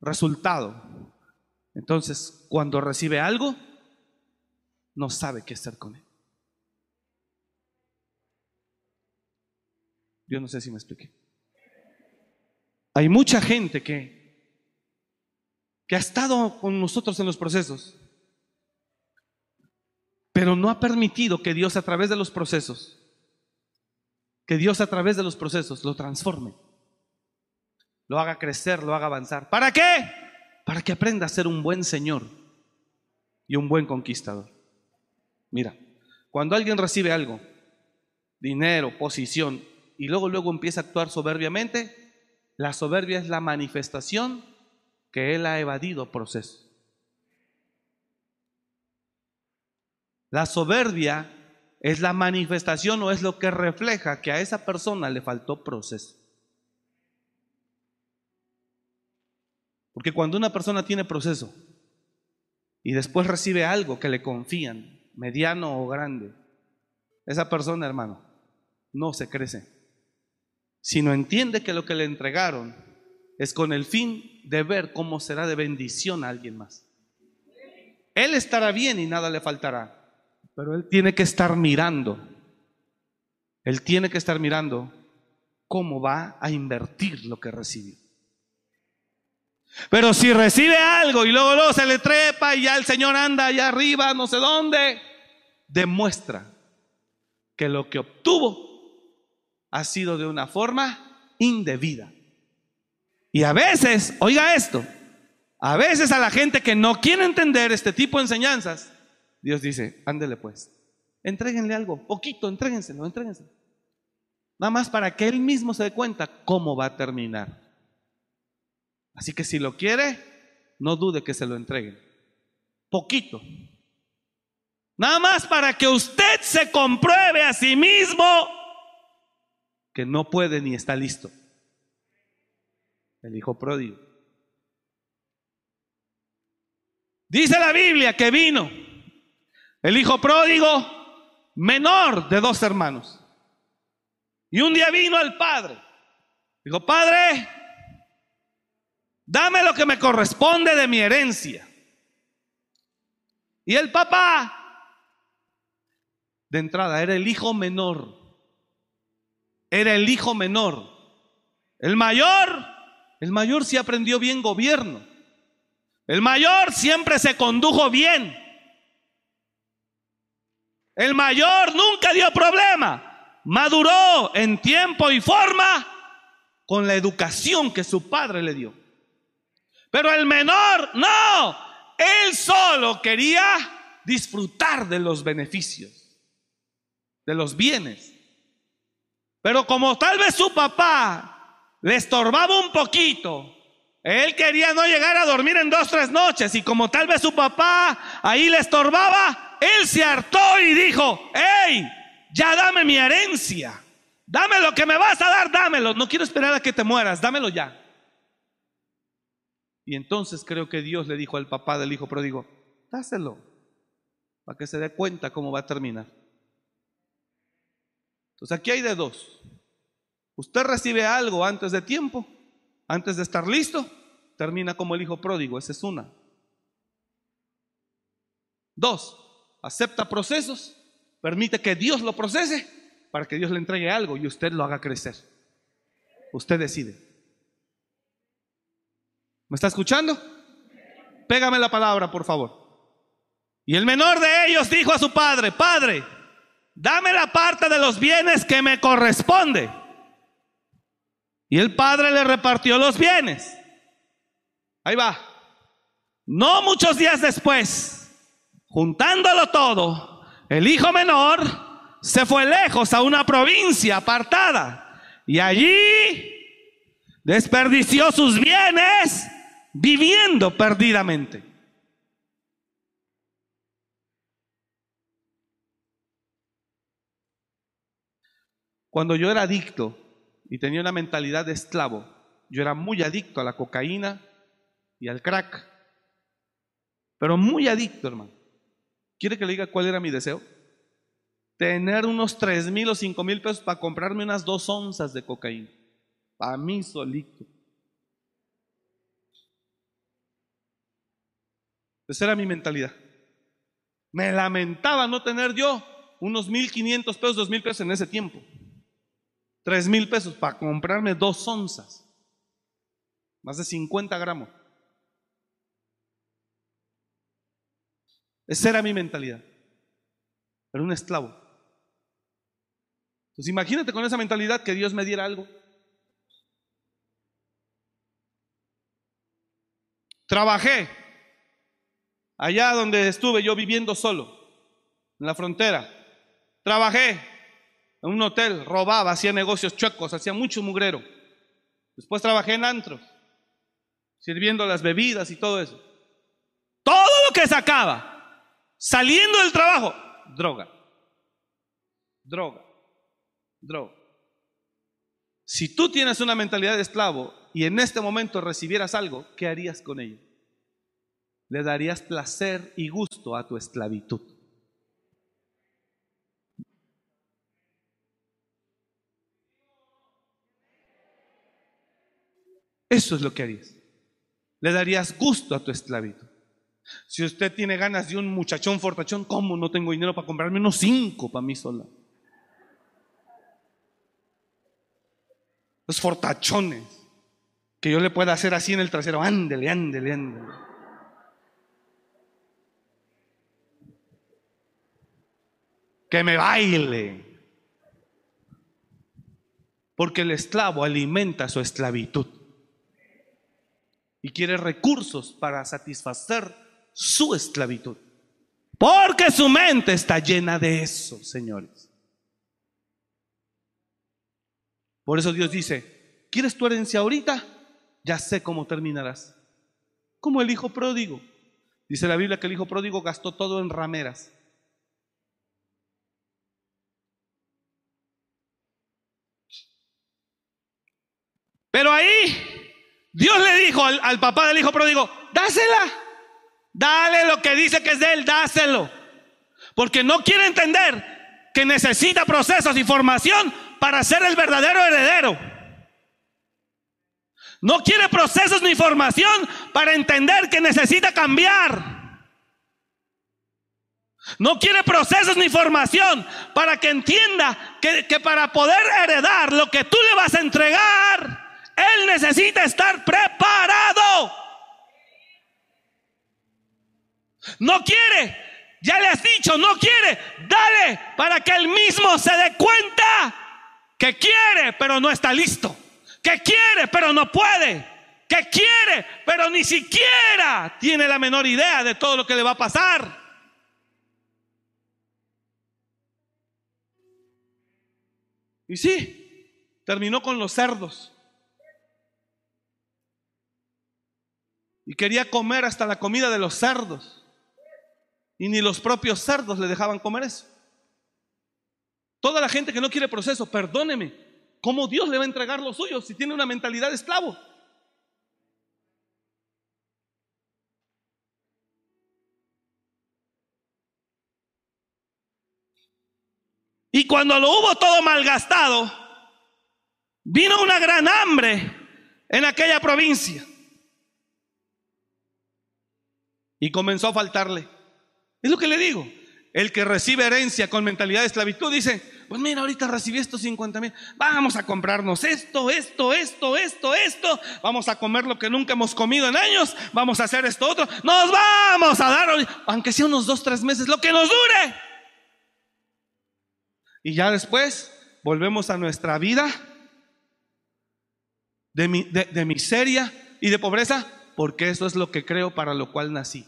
Speaker 2: Resultado, entonces cuando recibe algo, no sabe qué hacer con él. Yo no sé si me expliqué. Hay mucha gente que, que ha estado con nosotros en los procesos, pero no ha permitido que Dios a través de los procesos, que Dios a través de los procesos lo transforme, lo haga crecer, lo haga avanzar. ¿Para qué? Para que aprenda a ser un buen Señor y un buen conquistador. Mira, cuando alguien recibe algo, dinero, posición, y luego luego empieza a actuar soberbiamente, la soberbia es la manifestación que él ha evadido proceso. La soberbia es la manifestación o es lo que refleja que a esa persona le faltó proceso. Porque cuando una persona tiene proceso y después recibe algo que le confían, mediano o grande, esa persona, hermano, no se crece, sino entiende que lo que le entregaron es con el fin de ver cómo será de bendición a alguien más. Él estará bien y nada le faltará. Pero él tiene que estar mirando. Él tiene que estar mirando cómo va a invertir lo que recibió. Pero si recibe algo y luego, luego se le trepa y ya el Señor anda allá arriba, no sé dónde, demuestra que lo que obtuvo ha sido de una forma indebida. Y a veces, oiga esto, a veces a la gente que no quiere entender este tipo de enseñanzas, Dios dice, ándele pues, entréguenle algo, poquito, entréguenselo, entréguenselo. Nada más para que él mismo se dé cuenta cómo va a terminar. Así que si lo quiere, no dude que se lo entreguen. Poquito. Nada más para que usted se compruebe a sí mismo que no puede ni está listo. El hijo pródigo. Dice la Biblia que vino el hijo pródigo, menor de dos hermanos. Y un día vino al padre. Dijo, padre, dame lo que me corresponde de mi herencia. Y el papá, de entrada, era el hijo menor. Era el hijo menor. El mayor, el mayor sí aprendió bien gobierno. El mayor siempre se condujo bien. El mayor nunca dio problema. Maduró en tiempo y forma con la educación que su padre le dio. Pero el menor, no. Él solo quería disfrutar de los beneficios, de los bienes. Pero como tal vez su papá le estorbaba un poquito, él quería no llegar a dormir en dos, tres noches. Y como tal vez su papá ahí le estorbaba, él se hartó y dijo, hey, ya dame mi herencia. Dame lo que me vas a dar, dámelo. No quiero esperar a que te mueras, dámelo ya. Y entonces creo que Dios le dijo al papá del hijo pródigo, dáselo, para que se dé cuenta cómo va a terminar. Entonces aquí hay de dos. Usted recibe algo antes de tiempo, antes de estar listo, termina como el hijo pródigo, esa es una. Dos, acepta procesos, permite que Dios lo procese para que Dios le entregue algo y usted lo haga crecer. Usted decide. ¿Me está escuchando? Pégame la palabra, por favor. Y el menor de ellos dijo a su padre, Padre, dame la parte de los bienes que me corresponde. Y el padre le repartió los bienes. Ahí va. No muchos días después, Juntándolo todo, el hijo menor se fue lejos a una provincia apartada y allí desperdició sus bienes viviendo perdidamente. Cuando yo era adicto y tenía una mentalidad de esclavo, yo era muy adicto a la cocaína y al crack, pero muy adicto, hermano. ¿Quiere que le diga cuál era mi deseo? Tener unos tres mil o cinco mil pesos para comprarme unas dos onzas de cocaína. Para mí solito. Esa era mi mentalidad. Me lamentaba no tener yo unos mil quinientos pesos, dos mil pesos en ese tiempo. Tres mil pesos para comprarme dos onzas. Más de 50 gramos. Esa era mi mentalidad. Era un esclavo. Entonces imagínate con esa mentalidad que Dios me diera algo. Trabajé allá donde estuve yo viviendo solo, en la frontera. Trabajé en un hotel, robaba, hacía negocios chuecos, hacía mucho mugrero. Después trabajé en antros, sirviendo las bebidas y todo eso. Todo lo que sacaba, saliendo del trabajo, droga, droga, droga. Si tú tienes una mentalidad de esclavo y en este momento recibieras algo, ¿qué harías con ello? Le darías placer y gusto a tu esclavitud. Eso es lo que harías. Le darías gusto a tu esclavitud. Si usted tiene ganas de un muchachón fortachón, ¿cómo no tengo dinero para comprarme unos cinco para mí sola? Los fortachones que yo le pueda hacer así en el trasero, ándele, ándele, ándele. Que me baile. Porque el esclavo alimenta su esclavitud y quiere recursos para satisfacer su esclavitud. Porque su mente está llena de eso, señores. Por eso Dios dice, ¿quieres tu herencia ahorita? Ya sé cómo terminarás. Como el hijo pródigo. Dice la Biblia que el hijo pródigo gastó todo en rameras. Pero ahí Dios le dijo al, al, papá del hijo pródigo, dásela, dale lo que dice que es de él, dáselo. Porque no quiere entender que necesita procesos y formación para ser el verdadero heredero. No quiere procesos ni formación para entender que necesita cambiar. No quiere procesos ni formación para que entienda que, que para poder heredar lo que tú le vas a entregar, él necesita estar preparado. No quiere, ya le has dicho, no quiere, dale para que él mismo se dé cuenta que quiere, pero no está listo. Que quiere, pero no puede. Que quiere, pero ni siquiera tiene la menor idea de todo lo que le va a pasar. Y sí, terminó con los cerdos. Y quería comer hasta la comida de los cerdos. Y ni los propios cerdos le dejaban comer eso. Toda la gente que no quiere proceso, perdóneme, ¿cómo Dios le va a entregar lo suyo si tiene una mentalidad de esclavo? Y cuando lo hubo todo malgastado, vino una gran hambre en aquella provincia. Y comenzó a faltarle. Es lo que le digo. El que recibe herencia con mentalidad de esclavitud dice, pues mira, ahorita recibí estos 50 mil, vamos a comprarnos esto, esto, esto, esto, esto, vamos a comer lo que nunca hemos comido en años, vamos a hacer esto otro, nos vamos a dar, aunque sea unos dos, tres meses, lo que nos dure. Y ya después volvemos a nuestra vida de, de, de miseria y de pobreza, porque eso es lo que creo para lo cual nací.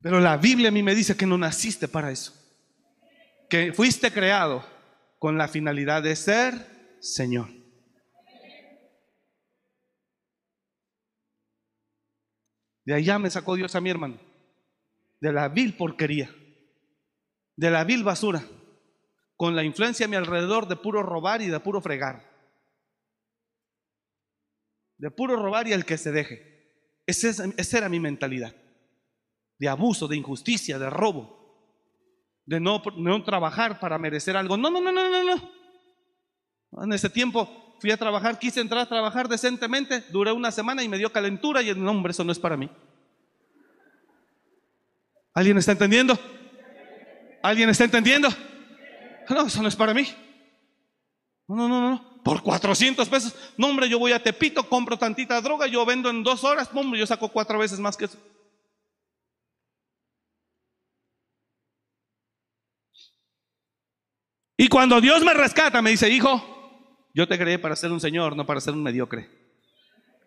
Speaker 2: Pero la Biblia a mí me dice que no naciste para eso. Que fuiste creado con la finalidad de ser Señor. De allá me sacó Dios a mi hermano. De la vil porquería. De la vil basura. Con la influencia a mi alrededor de puro robar y de puro fregar. De puro robar y el que se deje. Esa era mi mentalidad de abuso, de injusticia, de robo, de no, no trabajar para merecer algo. No, no, no, no, no, no. En ese tiempo fui a trabajar, quise entrar a trabajar decentemente, duré una semana y me dio calentura y el nombre eso no es para mí. ¿Alguien está entendiendo? ¿Alguien está entendiendo? No, eso no es para mí. No, no, no, no. Por 400 pesos. No, hombre, yo voy a Tepito, compro tantita droga, yo vendo en dos horas. Hombre, yo saco cuatro veces más que eso. Y cuando Dios me rescata, me dice, hijo, yo te creé para ser un señor, no para ser un mediocre.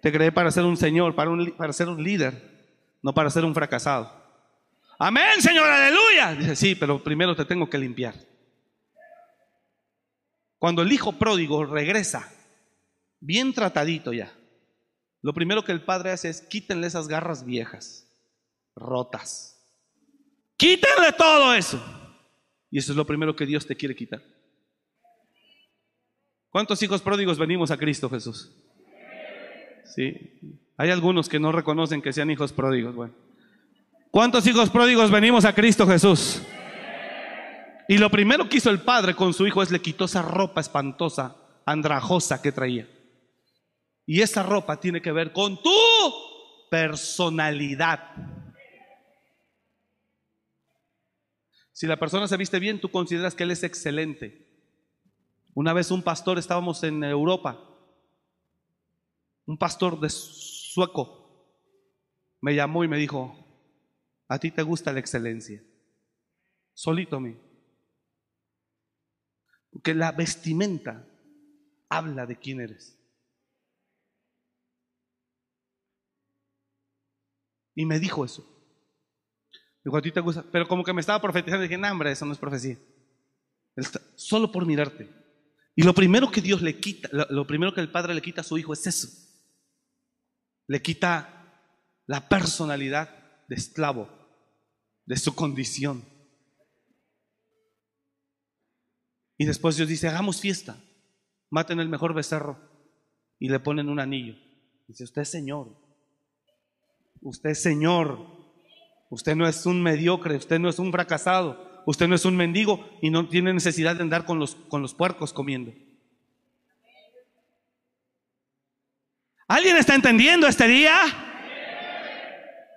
Speaker 2: Te creé para ser un señor, para, un, para ser un líder, no para ser un fracasado. Amén, Señor, aleluya. Dice, sí, pero primero te tengo que limpiar. Cuando el hijo pródigo regresa, bien tratadito ya, lo primero que el padre hace es quítenle esas garras viejas, rotas. Quítenle todo eso. Y eso es lo primero que Dios te quiere quitar. ¿Cuántos hijos pródigos venimos a Cristo Jesús? Sí. Hay algunos que no reconocen que sean hijos pródigos. Bueno. ¿Cuántos hijos pródigos venimos a Cristo Jesús? Y lo primero que hizo el padre con su hijo es le quitó esa ropa espantosa, andrajosa que traía. Y esa ropa tiene que ver con tu personalidad. Si la persona se viste bien, tú consideras que él es excelente. Una vez un pastor, estábamos en Europa, un pastor de sueco, me llamó y me dijo, a ti te gusta la excelencia. Solito a. Porque la vestimenta habla de quién eres. Y me dijo eso. Dijo, a ti te gusta. Pero como que me estaba profetizando, dije, no, hombre, eso no es profecía. Solo por mirarte. Y lo primero que Dios le quita, lo primero que el Padre le quita a su hijo es eso. Le quita la personalidad de esclavo, de su condición. Y después Dios dice, hagamos fiesta, maten el mejor becerro y le ponen un anillo. Dice, usted es Señor, usted es Señor, Usted no es un mediocre, usted no es un fracasado, usted no es un mendigo y no tiene necesidad de andar con los, con los puercos comiendo. ¿Alguien está entendiendo este día?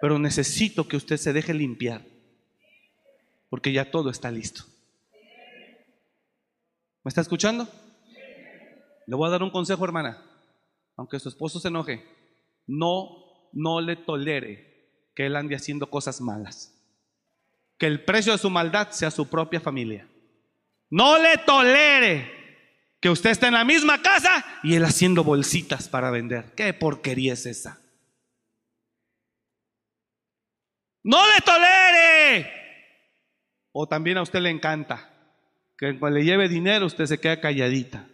Speaker 2: Pero necesito que usted se deje limpiar, porque ya todo está listo. ¿Me está escuchando? Le voy a dar un consejo, hermana, aunque su esposo se enoje, no, no le tolere que él ande haciendo cosas malas. Que el precio de su maldad sea su propia familia. No le tolere que usted esté en la misma casa y él haciendo bolsitas para vender. ¿Qué porquería es esa? No le tolere. O también a usted le encanta que cuando le lleve dinero usted se queda calladita.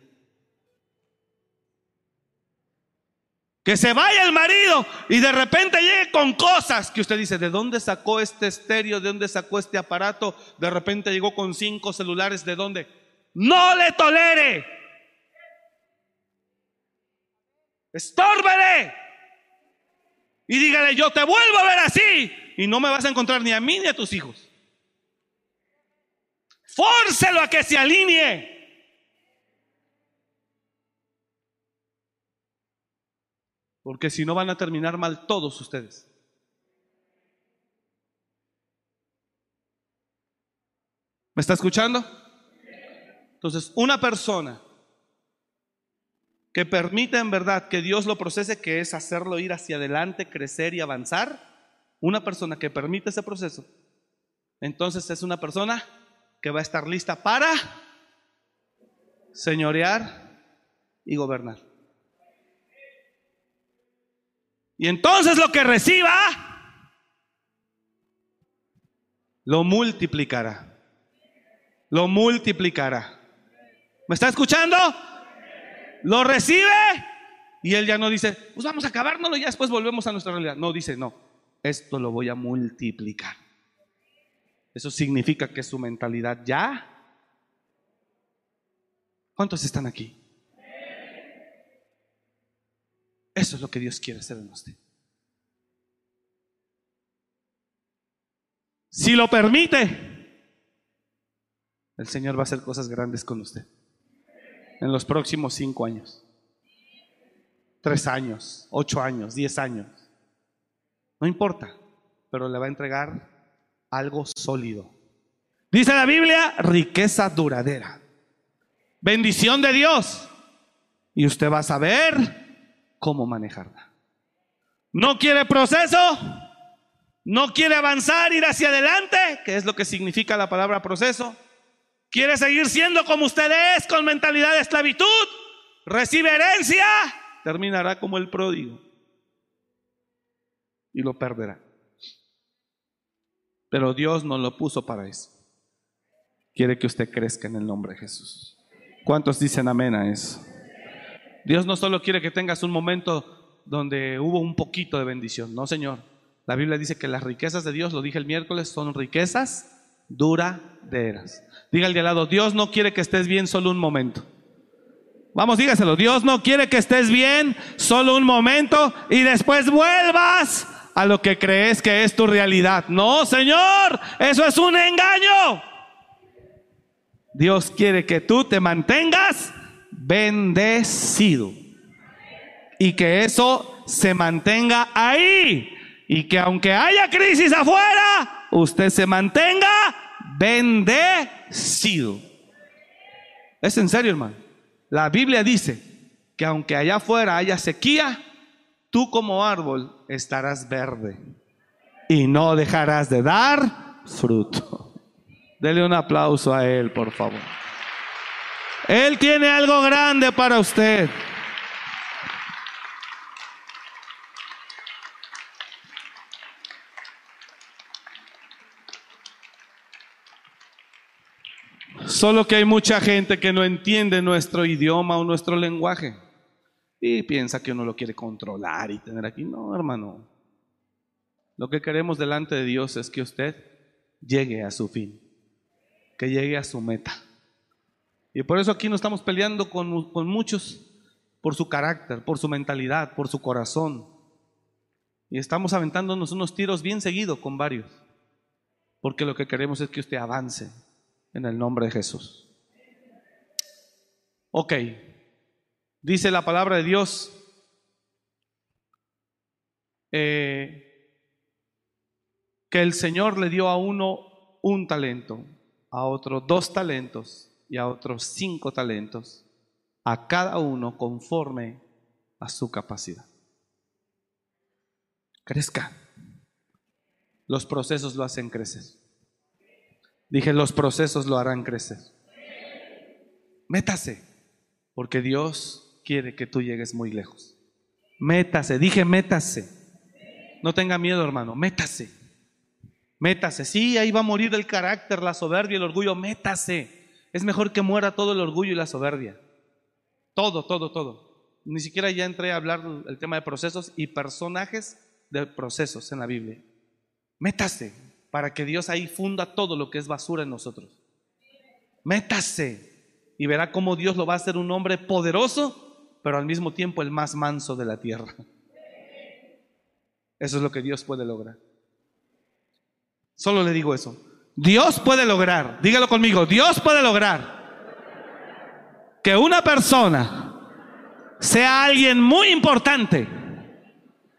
Speaker 2: Que se vaya el marido y de repente llegue con cosas que usted dice, ¿de dónde sacó este estéreo? ¿De dónde sacó este aparato? De repente llegó con cinco celulares, ¿de dónde? No le tolere. Estórbele. Y dígale, yo te vuelvo a ver así. Y no me vas a encontrar ni a mí ni a tus hijos. Fórcelo a que se alinee. Porque si no van a terminar mal todos ustedes. ¿Me está escuchando? Entonces, una persona que permita en verdad que Dios lo procese, que es hacerlo ir hacia adelante, crecer y avanzar, una persona que permite ese proceso, entonces es una persona que va a estar lista para señorear y gobernar. Y entonces lo que reciba, lo multiplicará. Lo multiplicará. ¿Me está escuchando? Lo recibe y él ya no dice, pues vamos a acabárnoslo y ya después volvemos a nuestra realidad. No, dice, no, esto lo voy a multiplicar. Eso significa que su mentalidad ya. ¿Cuántos están aquí? Eso es lo que Dios quiere hacer en usted. Si lo permite, el Señor va a hacer cosas grandes con usted en los próximos cinco años, tres años, ocho años, diez años. No importa, pero le va a entregar algo sólido. Dice la Biblia, riqueza duradera. bendición de Dios. Y usted va a saber cómo manejarla. ¿No quiere proceso? ¿No quiere avanzar, ir hacia adelante? Que es lo que significa la palabra proceso. ¿Quiere seguir siendo como usted es, con mentalidad de esclavitud? Recibe herencia, terminará como el pródigo. Y lo perderá. Pero Dios no lo puso para eso. Quiere que usted crezca en el nombre de Jesús. ¿Cuántos dicen amén a eso? Dios no solo quiere que tengas un momento donde hubo un poquito de bendición, no Señor. La Biblia dice que las riquezas de Dios, lo dije el miércoles, son riquezas duraderas. Diga al al lado, Dios no quiere que estés bien solo un momento. Vamos, dígaselo, Dios no quiere que estés bien solo un momento y después vuelvas a lo que crees que es tu realidad. No, Señor, eso es un engaño. Dios quiere que tú te mantengas bendecido y que eso se mantenga ahí y que aunque haya crisis afuera, usted se mantenga bendecido. Es en serio, hermano. La Biblia dice que aunque allá afuera haya sequía, tú como árbol estarás verde y no dejarás de dar fruto. Dele un aplauso a Él, por favor. Él tiene algo grande para usted. Solo que hay mucha gente que no entiende nuestro idioma o nuestro lenguaje y piensa que uno lo quiere controlar y tener aquí. No, hermano. Lo que queremos delante de Dios es que usted llegue a su fin, que llegue a su meta. Y por eso aquí no estamos peleando con, con muchos por su carácter, por su mentalidad, por su corazón. Y estamos aventándonos unos tiros bien seguidos con varios. Porque lo que queremos es que usted avance en el nombre de Jesús. Ok, dice la palabra de Dios eh, que el Señor le dio a uno un talento, a otro dos talentos y a otros cinco talentos, a cada uno conforme a su capacidad. Crezca. Los procesos lo hacen crecer. Dije, los procesos lo harán crecer. Métase, porque Dios quiere que tú llegues muy lejos. Métase, dije, métase. No tenga miedo, hermano, métase. Métase. Sí, ahí va a morir el carácter, la soberbia, el orgullo. Métase. Es mejor que muera todo el orgullo y la soberbia. Todo, todo, todo. Ni siquiera ya entré a hablar el tema de procesos y personajes de procesos en la Biblia. Métase, para que Dios ahí funda todo lo que es basura en nosotros. Métase y verá cómo Dios lo va a hacer un hombre poderoso, pero al mismo tiempo el más manso de la tierra. Eso es lo que Dios puede lograr. Solo le digo eso. Dios puede lograr, dígalo conmigo, Dios puede lograr que una persona sea alguien muy importante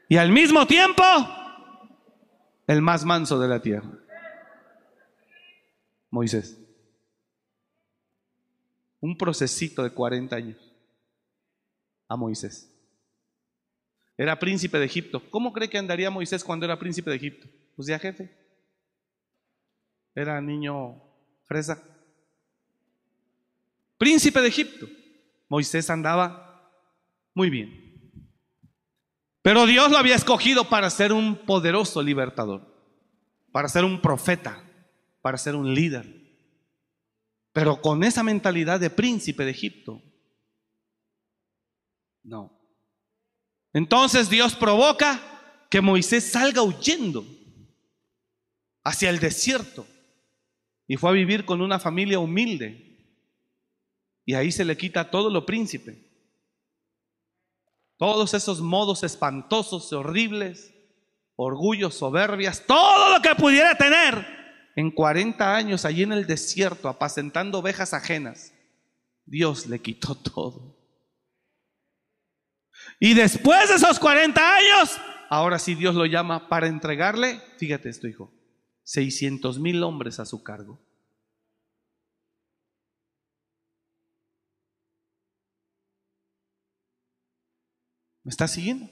Speaker 2: y al mismo tiempo el más manso de la tierra. Moisés. Un procesito de 40 años a Moisés. Era príncipe de Egipto. ¿Cómo cree que andaría Moisés cuando era príncipe de Egipto? Pues ya jefe. Era niño fresa. Príncipe de Egipto. Moisés andaba muy bien. Pero Dios lo había escogido para ser un poderoso libertador, para ser un profeta, para ser un líder. Pero con esa mentalidad de príncipe de Egipto, no. Entonces Dios provoca que Moisés salga huyendo hacia el desierto y fue a vivir con una familia humilde. Y ahí se le quita todo lo príncipe todos esos modos espantosos horribles, orgullos, soberbias, todo lo que pudiera tener en 40 años allí en el desierto, apacentando ovejas ajenas, Dios le quitó todo. Y después de esos 40 años, ahora sí Dios lo llama para entregarle, fíjate esto, hijo, 600 mil hombres a su cargo. ¿Me estás siguiendo?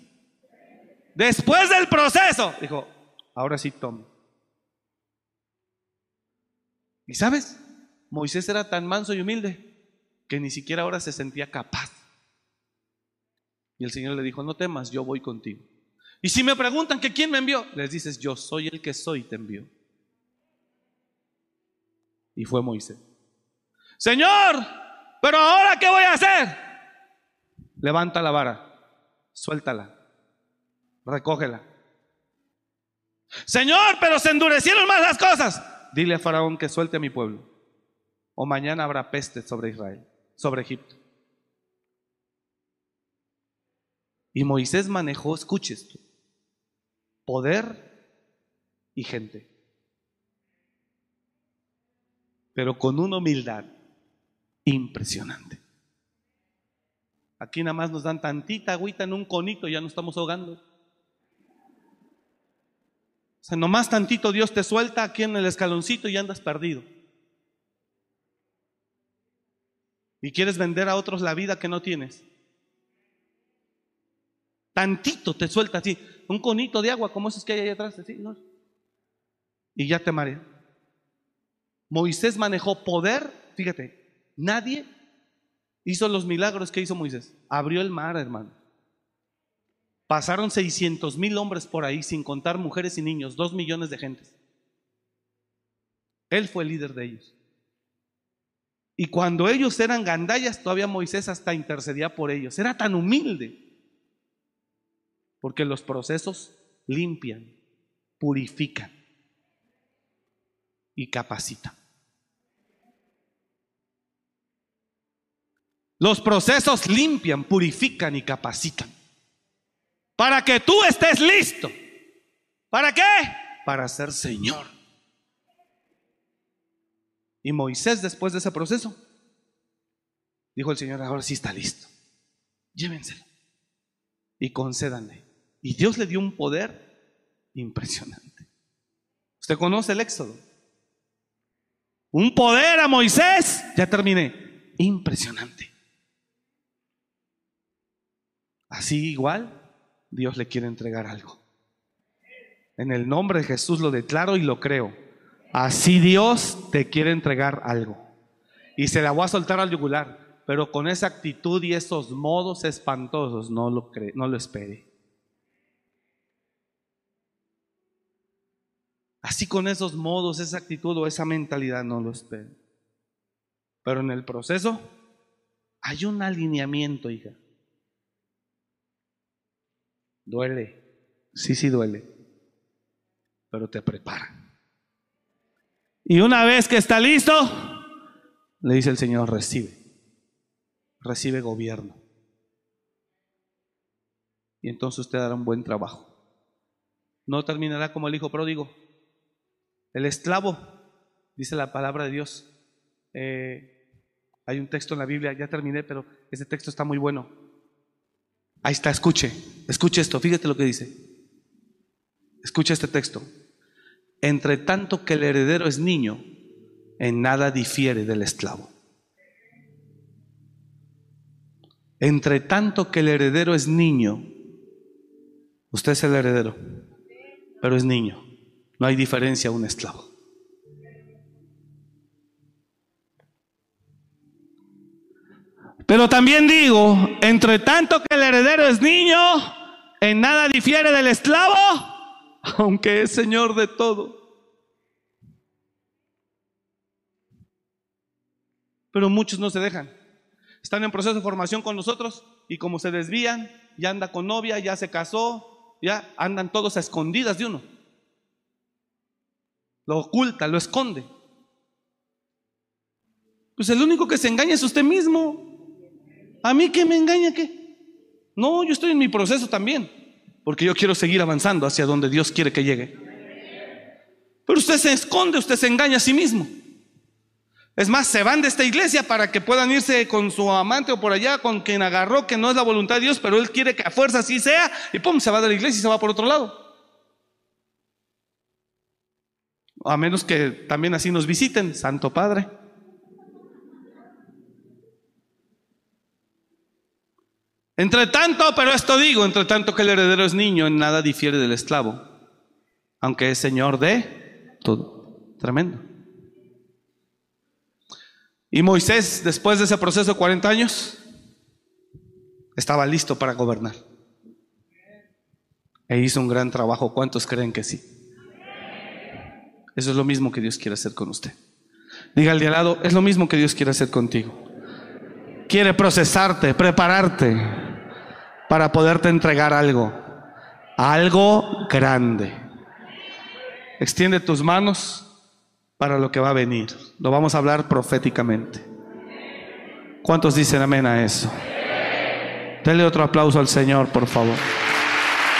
Speaker 2: Después del proceso, dijo, ahora sí tome. ¿Y sabes? Moisés era tan manso y humilde que ni siquiera ahora se sentía capaz y el Señor le dijo, no temas, yo voy contigo. Y si me preguntan que quién me envió, les dices, yo soy el que soy, te envió. Y fue Moisés. Señor, pero ahora ¿qué voy a hacer? Levanta la vara, suéltala, recógela. Señor, pero se endurecieron más las cosas. Dile a Faraón que suelte a mi pueblo. O mañana habrá peste sobre Israel, sobre Egipto. Y Moisés manejó, escuche esto, poder y gente. Pero con una humildad impresionante. Aquí nada más nos dan tantita agüita en un conito ya nos estamos ahogando. O sea, nomás tantito Dios te suelta aquí en el escaloncito y andas perdido. Y quieres vender a otros la vida que no tienes. Tantito te suelta así, un conito de agua como esos que hay ahí atrás, así, ¿no? y ya te marea. Moisés manejó poder, fíjate, nadie hizo los milagros que hizo Moisés. Abrió el mar, hermano. Pasaron 600 mil hombres por ahí, sin contar mujeres y niños, dos millones de gentes. Él fue el líder de ellos. Y cuando ellos eran gandallas, todavía Moisés hasta intercedía por ellos. Era tan humilde. Porque los procesos limpian, purifican y capacitan. Los procesos limpian, purifican y capacitan. Para que tú estés listo. ¿Para qué? Para ser Señor. Y Moisés, después de ese proceso, dijo el Señor, ahora sí está listo. Llévenselo y concédanle. Y Dios le dio un poder impresionante. Usted conoce el Éxodo. Un poder a Moisés, ya terminé, impresionante. Así igual, Dios le quiere entregar algo. En el nombre de Jesús lo declaro y lo creo. Así Dios te quiere entregar algo. Y se la voy a soltar al yugular, pero con esa actitud y esos modos espantosos, no lo, cree, no lo espere. Así con esos modos, esa actitud o esa mentalidad, no lo espere. Pero en el proceso hay un alineamiento, hija. Duele. Sí, sí duele. Pero te prepara. Y una vez que está listo, le dice el Señor, recibe. Recibe gobierno. Y entonces usted hará un buen trabajo. No terminará como el hijo pródigo. El esclavo, dice la palabra de Dios. Eh, hay un texto en la Biblia, ya terminé, pero ese texto está muy bueno. Ahí está, escuche, escuche esto, fíjate lo que dice. Escucha este texto. Entre tanto que el heredero es niño, en nada difiere del esclavo. Entre tanto que el heredero es niño, usted es el heredero, pero es niño. No hay diferencia a un esclavo. Pero también digo, entre tanto que el heredero es niño, en nada difiere del esclavo, aunque es señor de todo. Pero muchos no se dejan. Están en proceso de formación con nosotros y como se desvían, ya anda con novia, ya se casó, ya andan todos a escondidas de uno. Lo oculta, lo esconde. Pues el único que se engaña es usted mismo. ¿A mí qué me engaña qué? No, yo estoy en mi proceso también, porque yo quiero seguir avanzando hacia donde Dios quiere que llegue. Pero usted se esconde, usted se engaña a sí mismo. Es más, se van de esta iglesia para que puedan irse con su amante o por allá, con quien agarró, que no es la voluntad de Dios, pero él quiere que a fuerza así sea, y pum, se va de la iglesia y se va por otro lado. A menos que también así nos visiten, Santo Padre. Entre tanto, pero esto digo, entre tanto que el heredero es niño, en nada difiere del esclavo, aunque es señor de todo. Tremendo. Y Moisés, después de ese proceso de 40 años, estaba listo para gobernar. E hizo un gran trabajo. ¿Cuántos creen que sí? Eso es lo mismo que Dios quiere hacer con usted. Diga al de al lado, es lo mismo que Dios quiere hacer contigo. Quiere procesarte, prepararte para poderte entregar algo. Algo grande. Extiende tus manos para lo que va a venir. Lo vamos a hablar proféticamente. ¿Cuántos dicen amén a eso? Dele otro aplauso al Señor, por favor.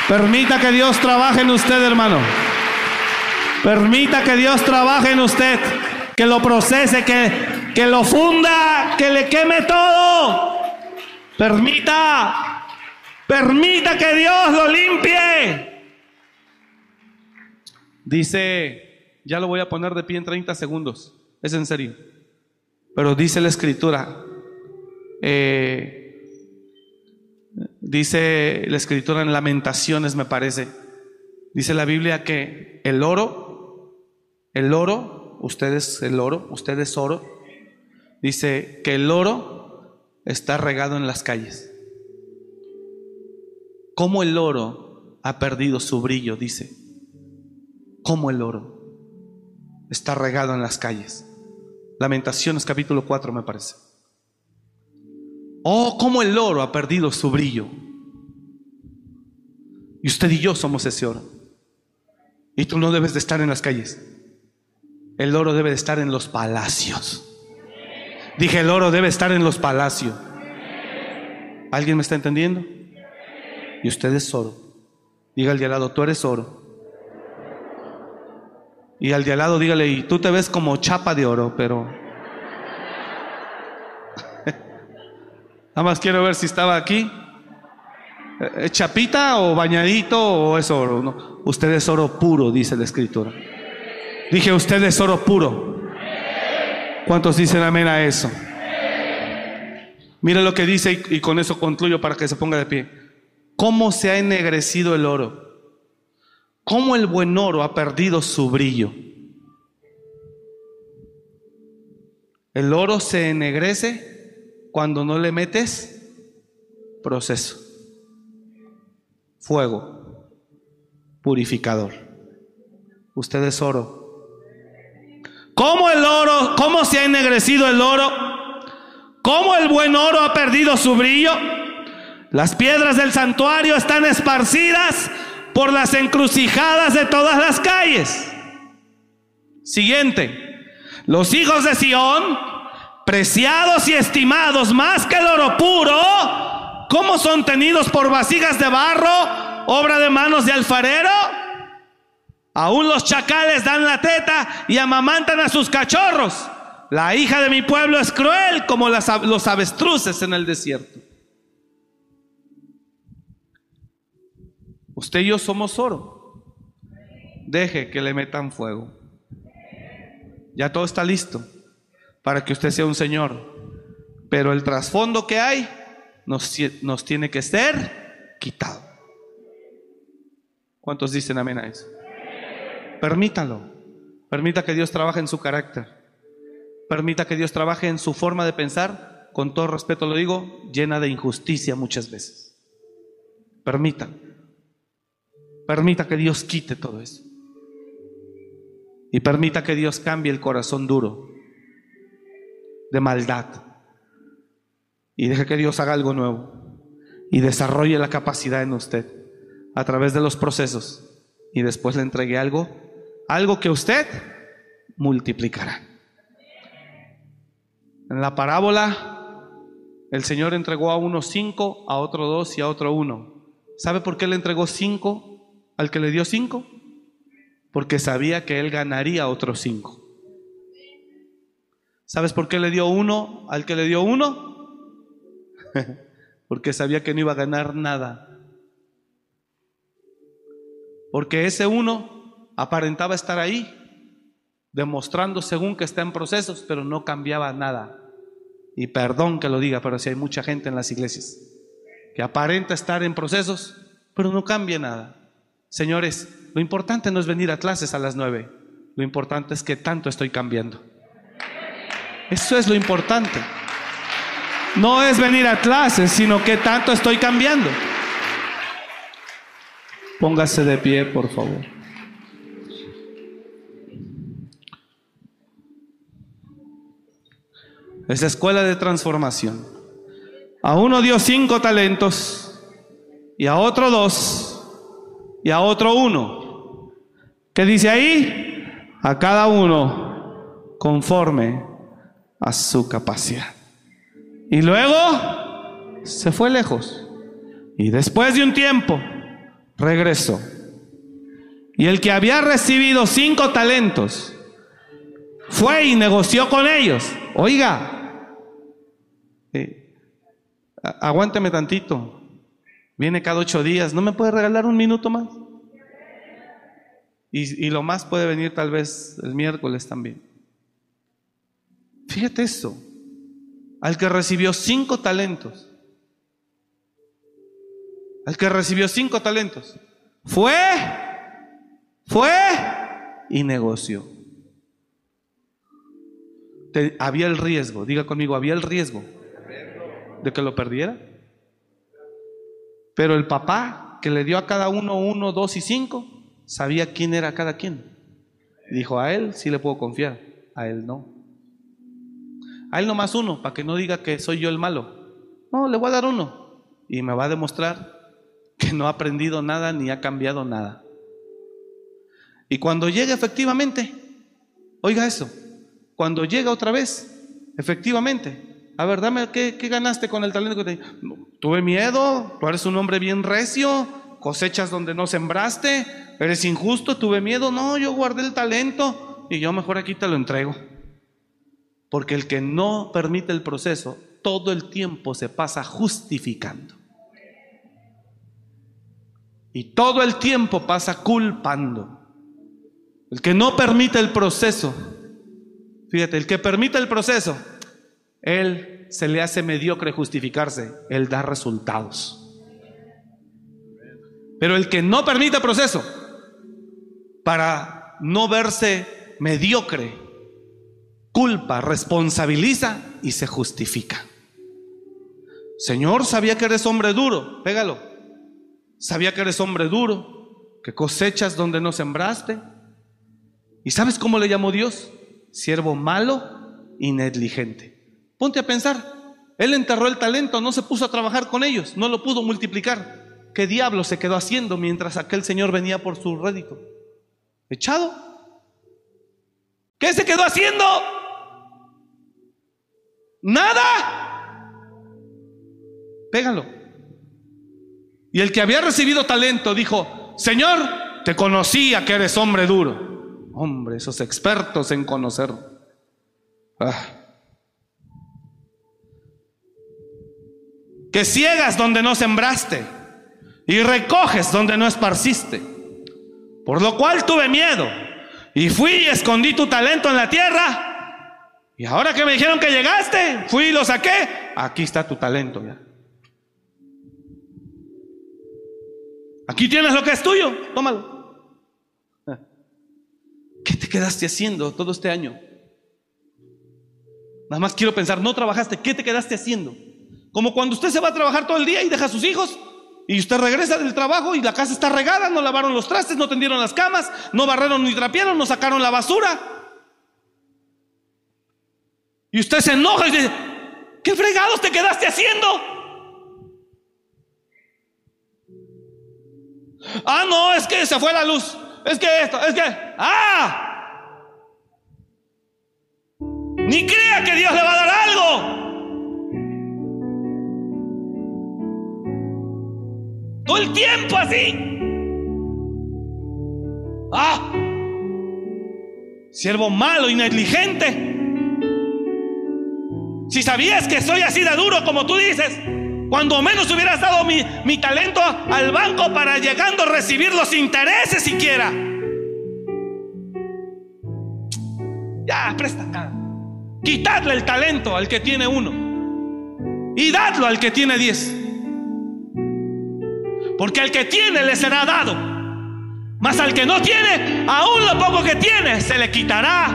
Speaker 2: Permita que Dios trabaje en usted, hermano. Permita que Dios trabaje en usted, que lo procese, que, que lo funda, que le queme todo. Permita, permita que Dios lo limpie. Dice, ya lo voy a poner de pie en 30 segundos, es en serio. Pero dice la escritura, eh, Dice la escritura en Lamentaciones, me parece. Dice la Biblia que el oro, el oro, ustedes el oro, ustedes oro. Dice que el oro está regado en las calles. ¿Cómo el oro ha perdido su brillo? Dice. ¿Cómo el oro está regado en las calles? Lamentaciones capítulo 4 me parece. Oh, cómo el oro ha perdido su brillo. Y usted y yo somos ese oro. Y tú no debes de estar en las calles. El oro debe de estar en los palacios. Dije, el oro debe estar en los palacios. ¿Alguien me está entendiendo? Y usted es oro. Diga al de al lado, tú eres oro. Y al de al lado dígale, y tú te ves como chapa de oro, pero Nada más quiero ver si estaba aquí. ¿Es ¿Chapita o bañadito o es oro? No. Usted es oro puro, dice la escritura. Dije, usted es oro puro. ¿Cuántos dicen amén a eso? Mire lo que dice y, y con eso concluyo para que se ponga de pie. ¿Cómo se ha ennegrecido el oro? ¿Cómo el buen oro ha perdido su brillo? El oro se ennegrece cuando no le metes proceso, fuego, purificador. Usted es oro. ¿Cómo el oro, cómo se ha ennegrecido el oro? ¿Cómo el buen oro ha perdido su brillo? Las piedras del santuario están esparcidas por las encrucijadas de todas las calles. Siguiente. Los hijos de Sión preciados y estimados más que el oro puro, ¿cómo son tenidos por vasijas de barro, obra de manos de alfarero? Aún los chacales dan la teta y amamantan a sus cachorros. La hija de mi pueblo es cruel como los avestruces en el desierto. Usted y yo somos oro. Deje que le metan fuego. Ya todo está listo para que usted sea un Señor. Pero el trasfondo que hay nos, nos tiene que ser quitado. ¿Cuántos dicen amén a eso? Permítalo. Permita que Dios trabaje en su carácter. Permita que Dios trabaje en su forma de pensar. Con todo respeto lo digo, llena de injusticia muchas veces. Permita. Permita que Dios quite todo eso. Y permita que Dios cambie el corazón duro de maldad. Y deje que Dios haga algo nuevo y desarrolle la capacidad en usted a través de los procesos y después le entregue algo, algo que usted multiplicará. En la parábola, el Señor entregó a uno cinco, a otro dos y a otro uno. ¿Sabe por qué le entregó cinco al que le dio cinco? Porque sabía que él ganaría otros cinco. ¿Sabes por qué le dio uno al que le dio uno? Porque sabía que no iba a ganar nada. Porque ese uno aparentaba estar ahí, demostrando según que está en procesos, pero no cambiaba nada. Y perdón que lo diga, pero si hay mucha gente en las iglesias. que aparenta estar en procesos, pero no cambia nada. Señores, lo importante no es venir a clases a las nueve, lo importante es que tanto estoy cambiando. Eso es lo importante. No es venir a clases, sino que tanto estoy cambiando. Póngase de pie, por favor. Es escuela de transformación. A uno dio cinco talentos y a otro dos y a otro uno. ¿Qué dice ahí? A cada uno conforme a su capacidad. Y luego se fue lejos. Y después de un tiempo regresó. Y el que había recibido cinco talentos fue y negoció con ellos. Oiga, aguánteme tantito. Viene cada ocho días. ¿No me puede regalar un minuto más? Y, y lo más puede venir tal vez el miércoles también. Fíjate esto. Al que recibió cinco talentos. Al que recibió cinco talentos. Fue, fue y negoció. Había el riesgo, diga conmigo, había el riesgo de que lo perdiera. Pero el papá que le dio a cada uno uno, dos y cinco, sabía quién era cada quien. Dijo, a él sí le puedo confiar, a él no. A él nomás uno, para que no diga que soy yo el malo. No, le voy a dar uno. Y me va a demostrar que no ha aprendido nada ni ha cambiado nada. Y cuando llegue efectivamente, oiga eso, cuando llega otra vez, efectivamente, a ver, dame, ¿qué, ganaste con el talento que te Tuve miedo, tú eres un hombre bien recio, cosechas donde no sembraste, eres injusto, tuve miedo, no, yo guardé el talento y yo mejor aquí te lo entrego. Porque el que no permite el proceso, todo el tiempo se pasa justificando. Y todo el tiempo pasa culpando. El que no permite el proceso, fíjate, el que permite el proceso, él se le hace mediocre justificarse, él da resultados. Pero el que no permite el proceso, para no verse mediocre, culpa, responsabiliza y se justifica. Señor, sabía que eres hombre duro, pégalo. Sabía que eres hombre duro, que cosechas donde no sembraste. ¿Y sabes cómo le llamó Dios? Siervo malo y negligente. Ponte a pensar, él enterró el talento, no se puso a trabajar con ellos, no lo pudo multiplicar. ¿Qué diablo se quedó haciendo mientras aquel señor venía por su rédito? ¿Echado? ¿Qué se quedó haciendo? Nada. Pégalo. Y el que había recibido talento dijo, Señor, te conocía que eres hombre duro. Hombre, esos expertos en conocer. Ah. Que ciegas donde no sembraste y recoges donde no esparciste. Por lo cual tuve miedo y fui y escondí tu talento en la tierra. Y ahora que me dijeron que llegaste, fui y lo saqué. Aquí está tu talento ya. Aquí tienes lo que es tuyo, tómalo. ¿Qué te quedaste haciendo todo este año? Nada más quiero pensar, no trabajaste, ¿qué te quedaste haciendo? Como cuando usted se va a trabajar todo el día y deja a sus hijos y usted regresa del trabajo y la casa está regada, no lavaron los trastes, no tendieron las camas, no barreron ni trapearon, no sacaron la basura. Y usted se enoja y dice, ¿qué fregados te quedaste haciendo? Ah, no, es que se fue la luz. Es que esto, es que... ¡Ah! Ni crea que Dios le va a dar algo. Todo el tiempo así. ¡Ah! Siervo malo y negligente. Si sabías que soy así de duro como tú dices, cuando menos hubieras dado mi, mi talento al banco para llegando a recibir los intereses siquiera. Ya, presta acá. Quitadle el talento al que tiene uno y dadlo al que tiene diez. Porque al que tiene le será dado. Mas al que no tiene, aún lo poco que tiene, se le quitará.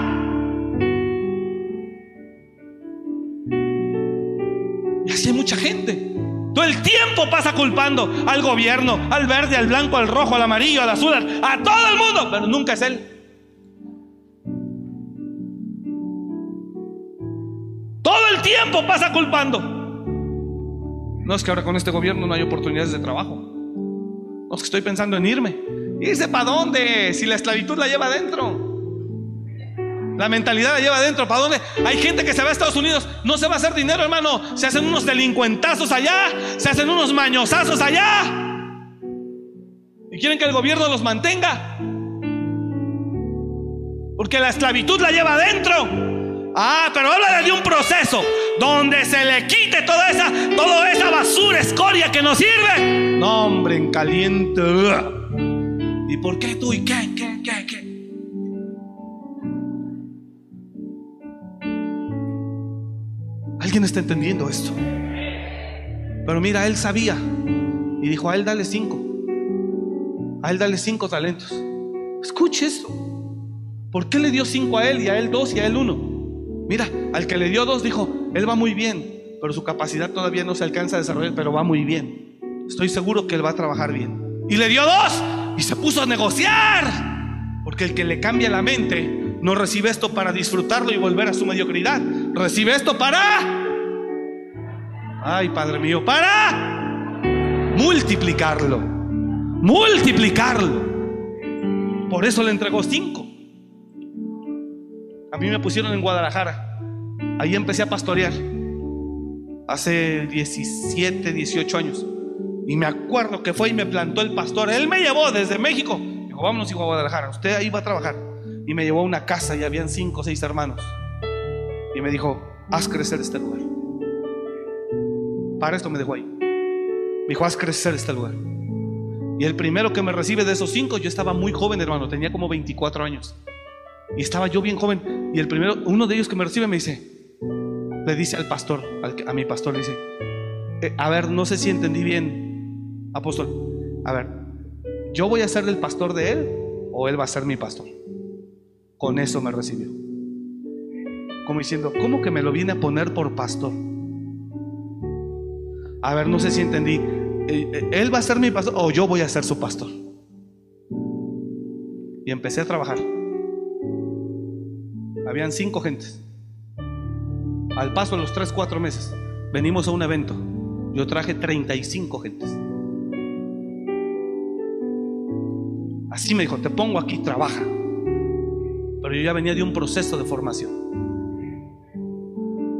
Speaker 2: Y así hay mucha gente. Todo el tiempo pasa culpando al gobierno, al verde, al blanco, al rojo, al amarillo, al azul, a todo el mundo, pero nunca es él. Todo el tiempo pasa culpando. No es que ahora con este gobierno no hay oportunidades de trabajo. No es que estoy pensando en irme. ¿Irse para dónde? Si la esclavitud la lleva adentro. La mentalidad la lleva adentro. ¿Para dónde? Hay gente que se va a Estados Unidos. No se va a hacer dinero, hermano. Se hacen unos delincuentazos allá. Se hacen unos mañosazos allá. Y quieren que el gobierno los mantenga. Porque la esclavitud la lleva adentro. Ah, pero habla de un proceso donde se le quite toda esa, toda esa basura, escoria que nos sirve. No, hombre, en caliente. ¿Y por qué tú? ¿Y qué? ¿Qué? ¿Qué? ¿Qué? ¿Alguien está entendiendo esto? Pero mira, él sabía y dijo, a él dale cinco. A él dale cinco talentos. Escuche esto. ¿Por qué le dio cinco a él y a él dos y a él uno? Mira, al que le dio dos dijo, él va muy bien, pero su capacidad todavía no se alcanza a desarrollar, pero va muy bien. Estoy seguro que él va a trabajar bien. Y le dio dos y se puso a negociar. Porque el que le cambia la mente no recibe esto para disfrutarlo y volver a su mediocridad. Recibe esto para... Ay, Padre mío, para multiplicarlo. Multiplicarlo. Por eso le entregó cinco. A mí me pusieron en Guadalajara. Ahí empecé a pastorear. Hace 17, 18 años. Y me acuerdo que fue y me plantó el pastor. Él me llevó desde México. Dijo, vámonos hijo a Guadalajara. Usted ahí va a trabajar. Y me llevó a una casa y habían cinco o seis hermanos. Y me dijo, haz crecer este lugar. Para esto me dejó ahí. Me dijo, haz crecer este lugar. Y el primero que me recibe de esos cinco, yo estaba muy joven, hermano, tenía como 24 años. Y estaba yo bien joven. Y el primero, uno de ellos que me recibe me dice, le dice al pastor, a mi pastor, le dice, eh, a ver, no sé si entendí bien, apóstol. A ver, ¿yo voy a ser el pastor de él o él va a ser mi pastor? Con eso me recibió. Como diciendo, ¿cómo que me lo viene a poner por pastor? A ver, no sé si entendí. Eh, eh, ¿Él va a ser mi pastor o yo voy a ser su pastor? Y empecé a trabajar. Habían cinco gentes. Al paso de los tres, cuatro meses, venimos a un evento. Yo traje 35 gentes. Así me dijo, te pongo aquí, trabaja. Pero yo ya venía de un proceso de formación.